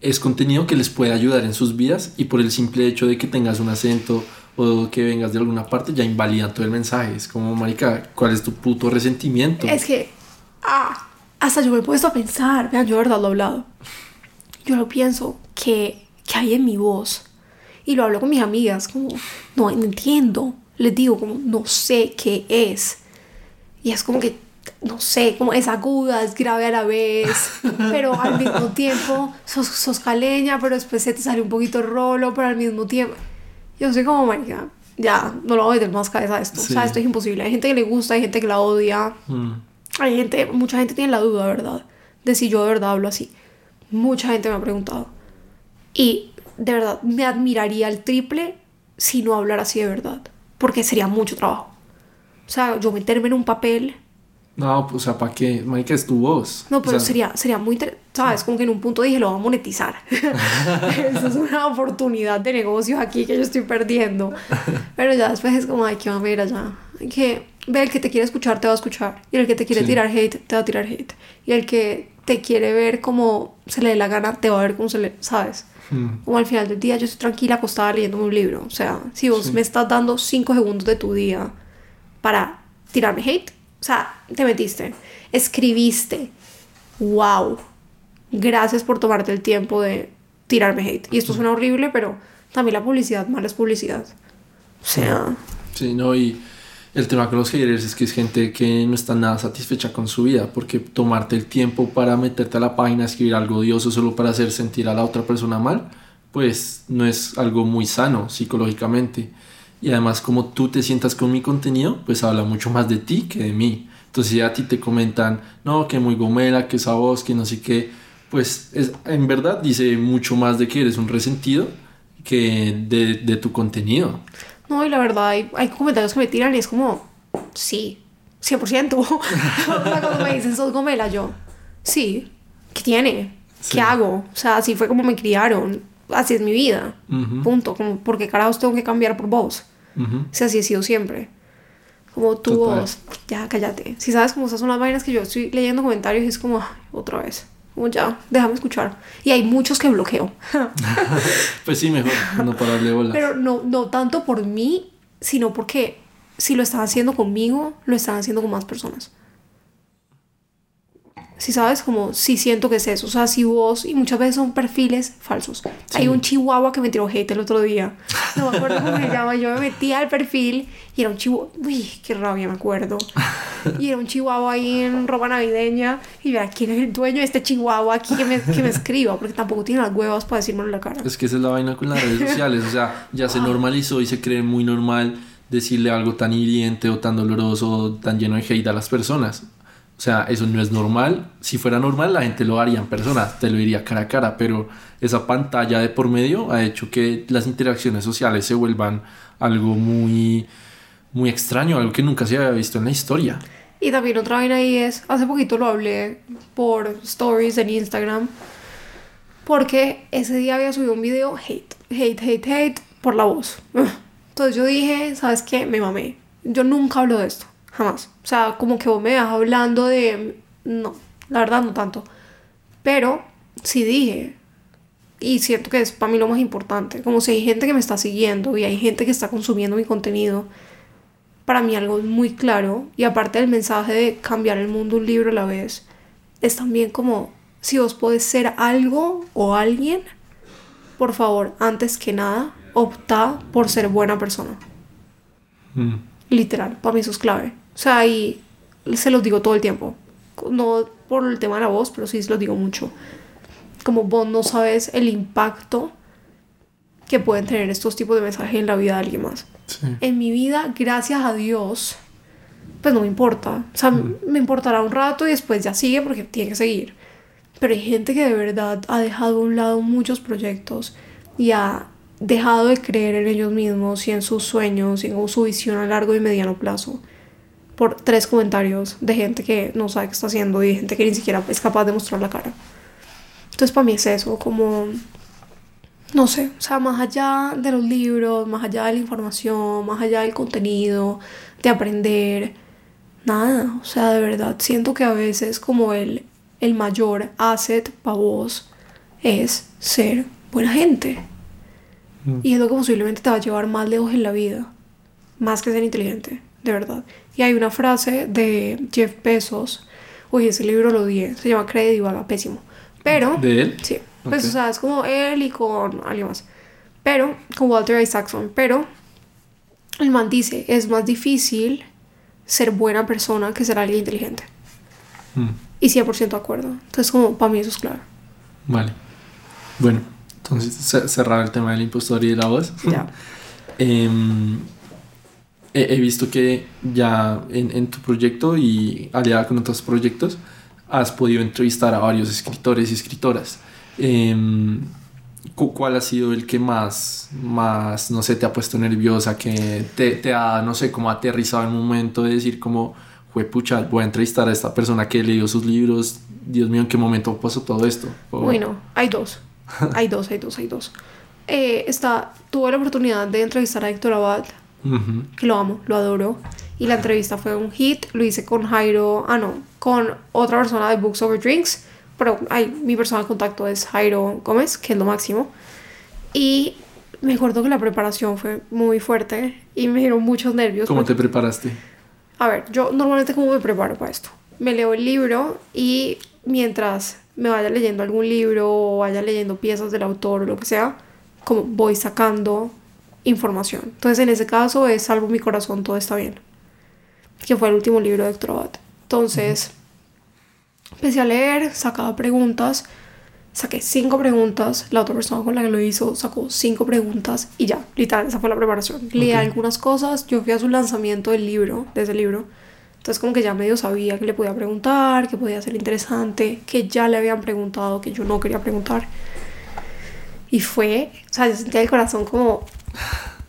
es contenido que les puede ayudar en sus vidas y por el simple hecho de que tengas un acento o que vengas de alguna parte ya invalidan todo el mensaje. Es como, marica, ¿cuál es tu puto resentimiento? Es que, ah, hasta yo me he puesto a pensar, vean, yo de verdad lo he hablado. Yo lo pienso que, que hay en mi voz. Y lo hablo con mis amigas, como, no entiendo. Les digo, como, no sé qué es. Y es como que, no sé, como es aguda, es grave a la vez, pero al mismo tiempo sos, sos caleña, pero después se te sale un poquito rolo, pero al mismo tiempo. Yo soy como, marica, ya, no lo voy a meter más cabeza a esto. O sea, esto es imposible. Hay gente que le gusta, hay gente que la odia. Mm, Hay gente, mucha gente tiene la duda, ¿verdad? De si yo de verdad hablo así. Mucha gente me ha preguntado. Y de verdad, me admiraría el triple si no hablara así de verdad. Porque sería mucho trabajo. O sea, yo meterme en un papel. No, pues, o sea, ¿para qué? Marica, es tu voz. No, O pero sea, sería, sería muy... inter- ¿Sabes? Como que en un punto dije, lo voy a monetizar. Eso es una oportunidad de negocios aquí que yo estoy perdiendo. Pero ya después es como, ay, qué mamera ya. Que... Ve, el que te quiere escuchar te va a escuchar. Y el que te quiere Sí. tirar hate te va a tirar hate. Y el que te quiere ver como se le dé la gana te va a ver como se le... ¿Sabes? mm, Como al final del día yo estoy tranquila acostada leyendo un libro. O sea, si vos Sí. me estás dando 5 segundos de tu día para tirarme hate, o sea, te metiste, escribiste, wow, gracias por tomarte el tiempo de tirarme hate. Y esto suena horrible, pero también la publicidad, mala publicidad. O sea, Sí, no, y el tema con los haters es que es gente que no está nada satisfecha con su vida, porque tomarte el tiempo para meterte a la página, escribir algo odioso solo para hacer sentir a la otra persona mal, pues no es algo muy sano psicológicamente. Y además, como tú te sientas con mi contenido, pues habla mucho más de ti que de mí. Entonces, si a ti te comentan, no, que muy gomela, que esa voz, que no sé qué, pues es, en verdad dice mucho más de que eres un resentido que de, de tu contenido. no, y la verdad, hay, hay comentarios que me tiran y es como, sí, 100%. o sea, cuando me dicen, sos gomela, yo, sí, ¿qué tiene? Sí. ¿Qué hago? O sea, así fue como me criaron, así es mi vida. Ujú. Punto. Como, ¿por qué carajos tengo que cambiar por vos? Ujú. O sea, así he sido siempre. Como tu Total. voz, ya cállate. Si sabes cómo esas son las vainas que yo estoy leyendo comentarios y es como, "Ay, otra vez. Como ya, déjame escuchar. Y hay muchos que bloqueo. Pues sí, mejor no pararle bola. Pero no, no tanto por mí, sino porque si lo están haciendo conmigo, lo están haciendo con más personas. Si sabes, como si siento que es eso. O sea, si vos, y muchas veces son perfiles falsos. Hay un chihuahua que me tiró hate el otro día. No me acuerdo cómo se llama. Yo me metí al perfil y era un chihuahua. Uy, qué rabia, me acuerdo. Y era un chihuahua ahí en ropa navideña. Y vea, ¿quién es el dueño de este chihuahua aquí que me, que me escriba? Porque tampoco tiene las huevas para decírmelo en la cara. Es que esa es la vaina con las redes sociales. O sea, ya se normalizó y se cree muy normal decirle algo tan hiriente o tan doloroso o tan lleno de hate a las personas. O sea, eso no es normal. Si fuera normal, la gente lo haría en persona, te lo diría cara a cara, pero esa pantalla de por medio ha hecho que las interacciones sociales se vuelvan algo muy, muy extraño, algo que nunca se había visto en la historia. Y también otra vaina ahí es, hace poquito lo hablé por stories en Instagram, porque ese día había subido un video hate, hate, hate, hate por la voz. Entonces yo dije, ¿sabes qué? Me mamé. Yo nunca hablo de esto, jamás. O sea, como que vos me vas hablando de... No, la verdad no tanto. Pero sí dije, y siento que es para mí lo más importante, como si hay gente que me está siguiendo y hay gente que está consumiendo mi contenido, para mí algo muy claro, y aparte del mensaje de cambiar el mundo un libro a la vez, es también como si vos podés ser algo o alguien, por favor, antes que nada, opta por ser buena persona. Mm. Literal, para mí eso es clave. O sea, y se los digo todo el tiempo. No por el tema de la voz, pero sí se los digo mucho. Como vos no sabes el impacto que pueden tener estos tipos de mensajes en la vida de alguien más. Sí. En mi vida, gracias a Dios, pues no me importa. O sea, me importará un rato y después ya sigue porque tiene que seguir. Pero hay gente que de verdad ha dejado a un lado muchos proyectos y ha dejado de creer en ellos mismos y en sus sueños y en su visión a largo y mediano plazo por tres comentarios de gente que no sabe qué está haciendo y gente que ni siquiera es capaz de mostrar la cara. Entonces para mí es eso, como, no sé, o sea, más allá de los libros, más allá de la información, más allá del contenido, de aprender, nada, o sea, de verdad, siento que a veces como el, el mayor asset para vos es ser buena gente. Y es lo que posiblemente te va a llevar más lejos en la vida. Más que ser inteligente, de verdad. Y hay una frase de Jeff Bezos. Uy, ese libro lo odié. Se llama Crédito y Vaga, pésimo. Pero... ¿De él? Sí. Pues, o sea, es como él y con alguien más. Pero, con Walter Isaacson. Pero, el man dice, es más difícil ser buena persona que ser alguien inteligente. Mm. Y 100% de acuerdo. Entonces, como, para mí eso es claro. Vale. Bueno, entonces ce- cerrar el tema del impostor y de la voz. Ya. Em, he, visto que ya en, en tu proyecto y aliada con otros proyectos has podido entrevistar a varios escritores y escritoras. Cu- ¿Cuál ha sido el que más, más, no sé, te ha puesto nerviosa, que te, te ha, no sé, como aterrizado en un momento de decir como, pucha, voy a entrevistar a esta persona que leyó sus libros, Dios mío, ¿en qué momento pasó todo esto? O- Bueno, hay dos. Hay dos, hay dos, hay dos. Eh, está, tuve la oportunidad de entrevistar a Héctor Abad, que lo amo, lo adoro. Y la entrevista fue un hit. Lo hice con Jairo, ah, no, con otra persona de Books Over Drinks. Pero ay, mi persona de contacto es Jairo Gómez, que es lo máximo. Y me acuerdo que la preparación fue muy fuerte y me dieron muchos nervios. ¿Cómo porque- te preparaste? a ver, yo normalmente cómo me preparo para esto. Me leo el libro y mientras me vaya leyendo algún libro o vaya leyendo piezas del autor o lo que sea, como voy sacando información. Entonces en ese caso es Salvo mi corazón, todo está bien. Que fue el último libro de Héctor Abad. Entonces empecé a leer, sacaba preguntas, saqué cinco preguntas, la otra persona con la que lo hizo sacó cinco preguntas y ya, literal, esa fue la preparación. Leí algunas cosas, yo fui a su lanzamiento del libro, de ese libro, entonces como que ya medio sabía que le podía preguntar, que podía ser interesante, que ya le habían preguntado, que yo no quería preguntar. Y fue, o sea, yo sentía el corazón como...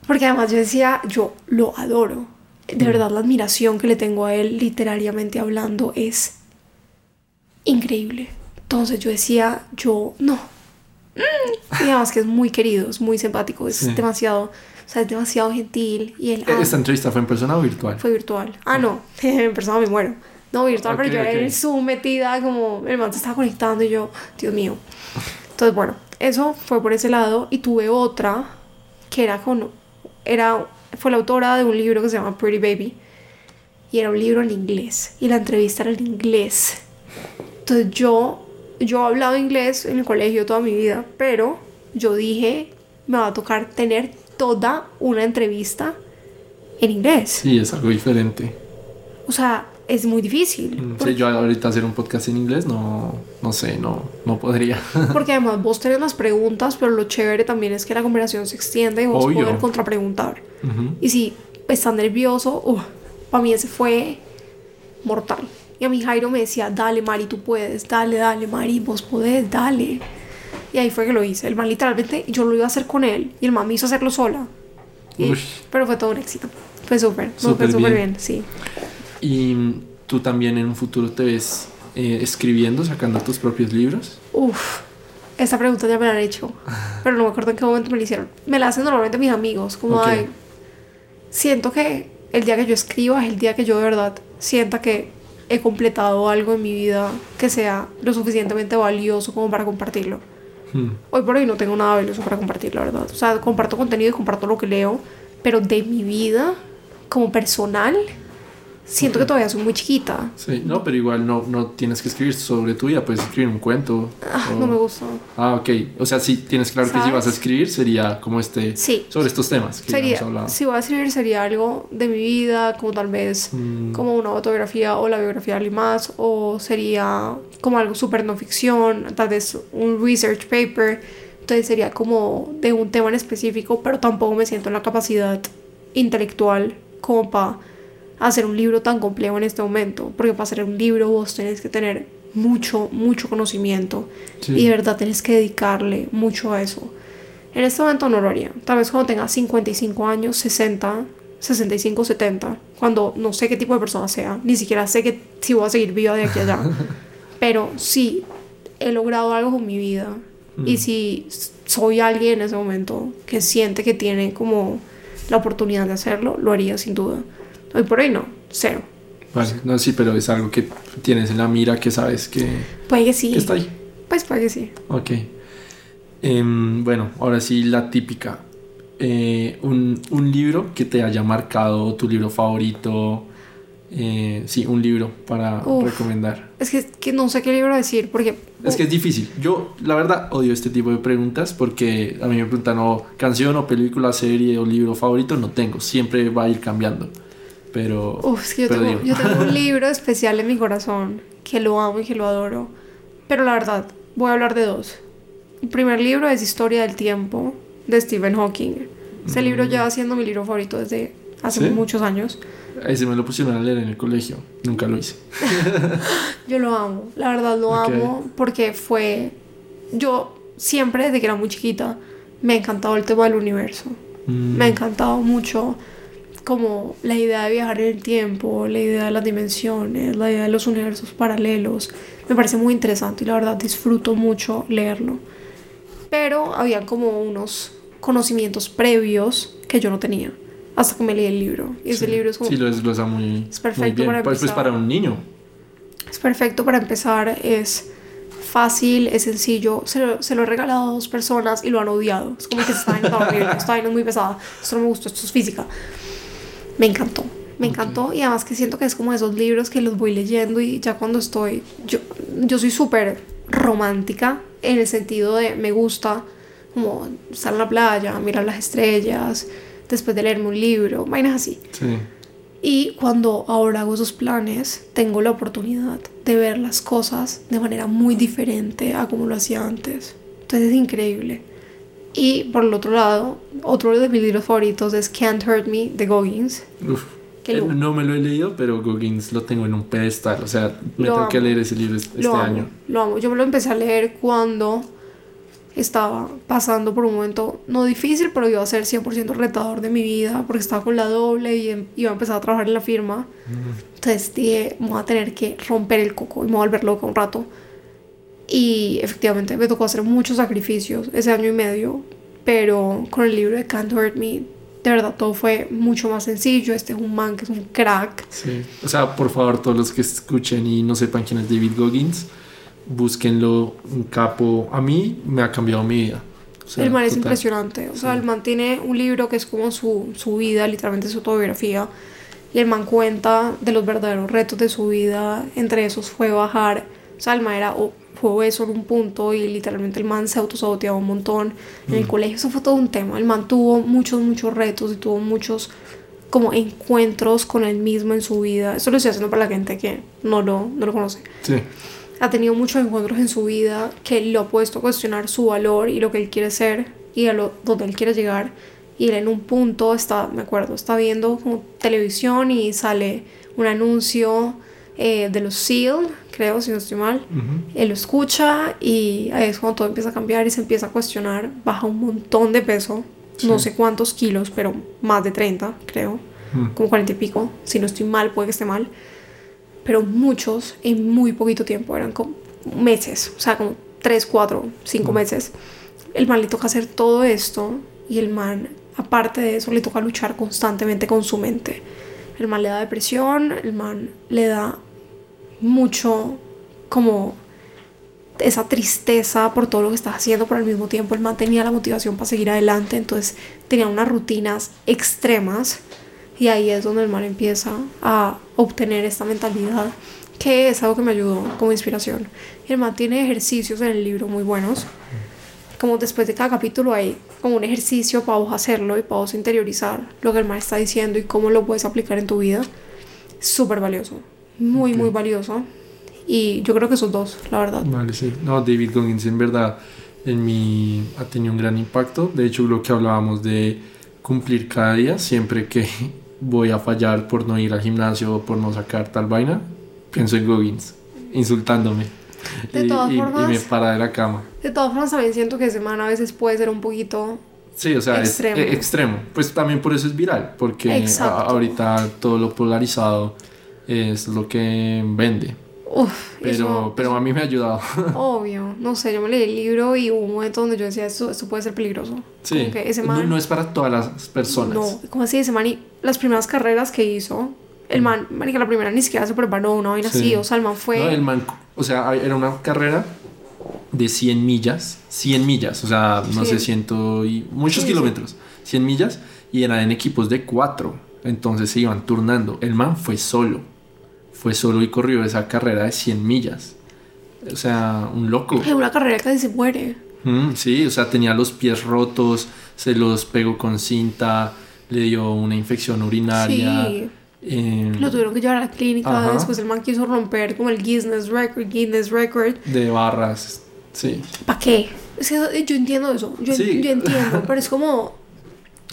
Porque además yo decía, yo lo adoro. De verdad, la admiración que le tengo a él, literariamente hablando, es increíble. Entonces yo decía, yo no. Mm. Y además que es muy querido, es muy simpático, es Sí. demasiado, o sea, es demasiado gentil. Y él ¿Esta entrevista fue en persona o virtual? fue virtual. Ah, no, en persona me muero. No, virtual, Ok, pero yo era ok. en el Zoom metida, como el man se estaba conectando y yo, Dios mío. Entonces, bueno, eso fue por ese lado. Y tuve otra que era con. Era, fue la autora de un libro que se llama Pretty Baby. Y era un libro en inglés. Y la entrevista era en inglés. Entonces yo, yo he hablado inglés en el colegio toda mi vida, pero yo dije, me va a tocar tener toda una entrevista en inglés. Sí, es algo diferente. O sea, es muy difícil. Mm, Sí, yo ahorita hacer un podcast en inglés no, no sé, no, no podría. Porque además vos tenés las preguntas, pero lo chévere también es que la conversación se extiende y vos Obvio. poder contrapreguntar. Ujú. Y si estás nervioso, uh, para mí ese fue mortal. Y a mi Jairo me decía, dale Mari, tú puedes, dale, dale Mari, vos podés, dale. Y ahí fue que lo hice. El man literalmente, yo lo iba a hacer con él y el man me hizo hacerlo sola. Y- pero fue todo un éxito. Fue súper, Súper súper bien. bien, sí. ¿Y tú también en un futuro te ves eh, escribiendo, sacando tus propios libros? Uf, esta pregunta ya me la han hecho, pero no me acuerdo en qué momento me la hicieron. Me la hacen normalmente mis amigos, como, ay, siento que el día que yo escriba es el día que yo de verdad sienta que he completado algo en mi vida que sea lo suficientemente valioso como para compartirlo. Hmm. Hoy por hoy no tengo nada valioso para compartir, la verdad. O sea, comparto contenido y comparto lo que leo, pero de mi vida como personal, siento que todavía soy muy chiquita. Sí, no, pero igual no, no tienes que escribir sobre tu vida, puedes escribir un cuento. Ah, o- no me gusta. Ah, ok. O sea, sí, tienes claro que si ¿Sabes? vas a escribir sería como este... Sí. Sobre estos temas que Sería, hablado. si voy a escribir sería algo de mi vida, como tal vez Mm. como una autobiografía o la biografía de alguien más, o sería como algo súper no ficción, tal vez un research paper, entonces sería como de un tema en específico, pero tampoco me siento en la capacidad intelectual como para hacer un libro tan complejo en este momento, porque para hacer un libro vos tenés que tener mucho, mucho conocimiento Sí. y de verdad tenés que dedicarle mucho a eso. En este momento no lo haría. Tal vez cuando tenga 55 años, 60, 65, 70, cuando no sé qué tipo de persona sea, ni siquiera sé que si voy a seguir viva de aquí a allá. Pero sí he logrado algo con mi vida y si soy alguien en ese momento que siente que tiene como la oportunidad de hacerlo, lo haría sin duda. Hoy por hoy no, cero. Vale, no, sí, pero es algo que tienes en la mira que sabes que, Puede que sí. que está ahí. Pues puede que sí. Ok. Em, bueno, ahora sí la típica. Eh, un, un libro que te haya marcado, tu libro favorito. Eh, sí, un libro para Uf. recomendar. Es que, que no sé qué libro decir porque... Es que es difícil. Yo, la verdad, odio este tipo de preguntas porque a mí me preguntan o canción o película, serie o libro favorito. No tengo. Siempre va a ir cambiando. Pero. Uf, es que yo tengo, digo. yo tengo un libro especial en mi corazón que lo amo y que lo adoro. Pero la verdad, voy a hablar de dos. El primer libro es Historia del Tiempo de Stephen Hawking. Ese libro lleva siendo mi libro favorito desde hace Mm. ¿Sí? muchos años. Ese me lo pusieron a leer en el colegio. Nunca lo hice. Yo lo amo, la verdad lo amo porque fue... Yo siempre, desde que era muy chiquita, me ha encantado el tema del universo. Mm, Me ha encantado mucho como la idea de viajar en el tiempo, la idea de las dimensiones, la idea de los universos paralelos. Me parece muy interesante y la verdad disfruto mucho leerlo. Pero había como unos conocimientos previos que yo no tenía hasta que me leí el libro. Y ese sí. libro es como... Sí, lo desglosa muy, Es perfecto muy bien. para Pues, pues empezar. para un niño. Es perfecto para empezar, es fácil, es sencillo. Se lo, se lo he regalado a dos personas y lo han odiado. Es como que está. Esta vaina es muy pesada. Esto no me gustó, esto es física. Me encantó. Me encantó y además que siento que es como esos libros que los voy leyendo y ya cuando estoy... Yo, yo soy súper romántica en el sentido de me gusta como estar en la playa, mirar las estrellas, después de leerme un libro, vainas así. Sí. Y cuando ahora hago esos planes, tengo la oportunidad de ver las cosas de manera muy diferente a como lo hacía antes. Entonces es increíble. Y por el otro lado, otro de mis libros favoritos es Can't Hurt Me de Goggins. Uf. Que Eh, No me lo he leído, pero Goggins lo tengo en un pedestal. O sea, me Lo tengo que amo. leer ese libro este Lo amo, año. lo amo. Yo me lo empecé a leer cuando estaba pasando por un momento no difícil, pero iba a ser 100% retador de mi vida porque estaba con la doble y em- iba a empezar a trabajar en la firma. Entonces dije, voy a tener que romper el coco y me voy a volver loca un rato. Y efectivamente me tocó hacer muchos sacrificios ese año y medio, pero con el libro de Can't Hurt Me, de verdad todo fue mucho más sencillo. Este es un man que es un crack. Sí. O sea, por favor, todos los que escuchen y no sepan quién es David Goggins, búsquenlo un capo. A mí me ha cambiado mi vida. O sea, el man es total. impresionante. O sea, Sí. el man tiene un libro que es como su, su vida, literalmente su autobiografía. Y el man cuenta de los verdaderos retos de su vida. Entre esos fue bajar O sea, el man era o- fue obeso en un punto y literalmente el man se autosaboteaba un montón. En el colegio eso fue todo un tema. El man tuvo muchos, muchos retos y tuvo muchos como encuentros con él mismo en su vida. Eso lo estoy haciendo para la gente que no lo, no lo conoce. Sí. Ha tenido muchos encuentros en su vida que lo ha puesto a cuestionar su valor y lo que él quiere ser y a lo donde él quiere llegar. Y él en un punto está, me acuerdo, está viendo como televisión y sale un anuncio eh, de los SEAL, creo, si no estoy mal. Él lo escucha y ahí es cuando todo empieza a cambiar y se empieza a cuestionar. Baja un montón de peso, no sé cuántos kilos, pero más de 30, creo. Mm. Como 40 y pico. Si no estoy mal, puede que esté mal. Pero muchos en muy poquito tiempo, eran como meses, o sea, como 3, 4, 5 meses. El man le toca hacer todo esto y el man, aparte de eso, le toca luchar constantemente con su mente. El man le da depresión, el man le da mucho como esa tristeza por todo lo que está haciendo, pero al mismo tiempo el man tenía la motivación para seguir adelante, entonces tenía unas rutinas extremas y ahí es donde el man empieza a obtener esta mentalidad que es algo que me ayudó como inspiración. El man tiene ejercicios en el libro muy buenos, como después de cada capítulo hay como un ejercicio para vos hacerlo y para vos interiorizar lo que el man está diciendo y cómo lo puedes aplicar en tu vida. Súper valioso, muy, muy valioso. Y yo creo que esos dos, la verdad. Vale, sí. No, David Goggins en verdad en mí ha tenido un gran impacto. De hecho, lo que hablábamos de cumplir cada día, siempre que voy a fallar por no ir al gimnasio o por no sacar tal vaina, pienso en Goggins, insultándome. De y, todas y- y formas- me para de la cama. De todas formas, también siento que semana a veces puede ser un poquito... Sí, o sea, Extremo. es eh, extremo. Pues también por eso es viral, porque a- ahorita todo lo polarizado es lo que vende. Uf, Pero, eso- pero a mí me ha ayudado. Obvio, no sé, yo me leí el libro y hubo un momento donde yo decía, esto, esto puede ser peligroso. Sí, que ese no, man... no es para todas las personas. No, como así, ese man, y las primeras carreras que hizo, el man, marica, la primera ni siquiera se preparó, una vaina Sí. así, o sea, el man fue... No, el man, o sea, era una carrera de 100 millas, 100 millas, o sea, no sé, ciento y muchos sí. kilómetros, 100 millas, y eran en equipos de cuatro, entonces se iban turnando. El man fue solo, fue solo y corrió esa carrera de 100 millas. O sea, un loco. En una carrera casi se muere. Mm, sí, o sea, tenía los pies rotos, se los pegó con cinta, le dio una infección urinaria. Sí. eh, Lo tuvieron que llevar a la clínica, Ajá. después el man quiso romper como el Guinness Record, Guinness Record. de barras, sí. ¿Para qué? Es que yo entiendo eso, yo, Sí. yo entiendo, pero es como...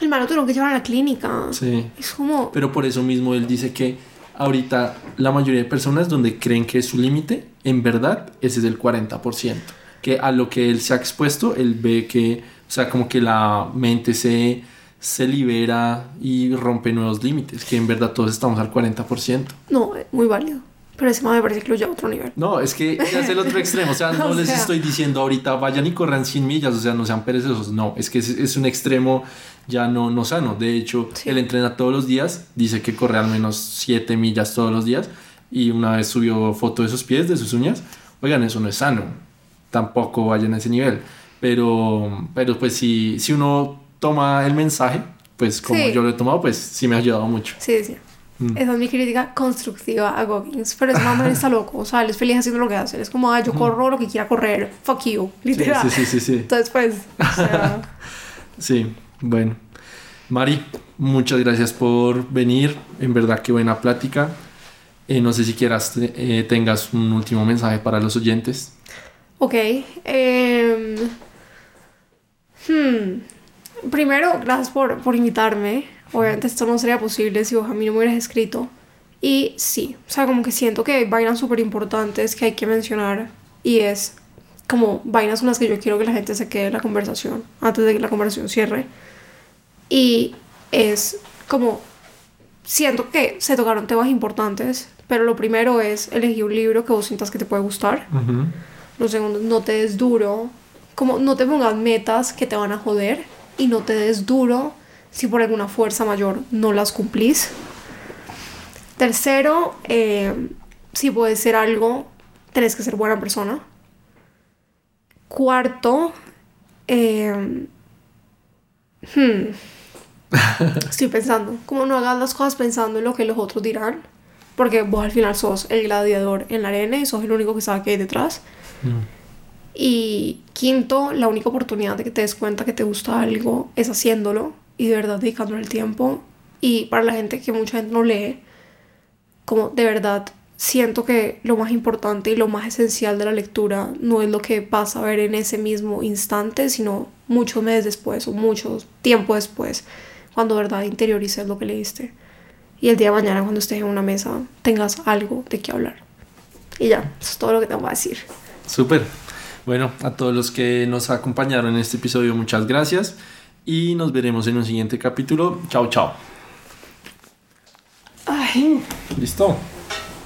El man lo tuvieron que llevar a la clínica. Sí. Es como... Pero por eso mismo él dice que ahorita la mayoría de personas donde creen que es su límite, en verdad ese es el 40%. Que a lo que él se ha expuesto, él ve que, o sea, como que la mente se, se libera y rompe nuevos límites, que en verdad todos estamos al 40%. No, muy válido. Pero ese me parece que lo a otro nivel. No, es que ya es el otro extremo. O sea, no O les sea. estoy diciendo ahorita vayan y corran 100 millas, o sea, no sean perezosos. No, es que es, es un extremo ya no, no sano. De hecho, Sí. él entrena todos los días, dice que corre al menos 7 millas todos los días y una vez subió foto de sus pies, de sus uñas. Oigan, eso no es sano. Tampoco vayan a ese nivel. Pero, pero pues si, si uno toma el mensaje, pues como Sí. yo lo he tomado, pues sí me ha ayudado mucho. Sí, decía. Mm. Esa es mi crítica constructiva a Goggins. Pero ese también está loco. O sea, él es feliz haciendo lo que hace. Él es como, ah, yo corro lo que quiera correr. Fuck you. Sí, Literal. sí, sí, sí, sí. Entonces, pues, o sea, Sí, bueno. Mari, muchas gracias por venir. En verdad, qué buena plática. Eh, no sé si quieras eh, tengas un último mensaje para los oyentes. ok. em, hmm, Primero, gracias por, por invitarme. Obviamente esto no sería posible si vos a mí no me hubieras escrito. Y sí, o sea, como que siento que hay vainas súper importantes que hay que mencionar. Y es como vainas con las que yo quiero que la gente se quede en la conversación antes de que la conversación cierre. Y es como, siento que se tocaron temas importantes, pero lo primero es elegir un libro que vos sientas que te puede gustar. Lo segundo, no te des duro, como no te pongas metas que te van a joder y no te des duro si por alguna fuerza mayor no las cumplís. Tercero, eh, si puedes ser algo, tenés que ser buena persona. Cuarto, eh, hmm, estoy pensando, como no hagas las cosas pensando en lo que los otros dirán, porque vos al final sos el gladiador en la arena y sos el único que sabe qué hay detrás. Mm. Y quinto, la única oportunidad de que te des cuenta que te gusta algo es haciéndolo y de verdad dedicándole el tiempo. Y para la gente que mucha gente no lee, como de verdad siento que lo más importante y lo más esencial de la lectura no es lo que vas a ver en ese mismo instante, sino muchos meses después o mucho tiempo después, cuando de verdad interiorices lo que leíste. Y el día de mañana cuando estés en una mesa tengas algo de qué hablar. Y ya, eso es todo lo que tengo que decir. Súper. Bueno, a todos los que nos acompañaron en este episodio, muchas gracias. Y nos veremos en un siguiente capítulo. Chao, chao. Ay. Listo.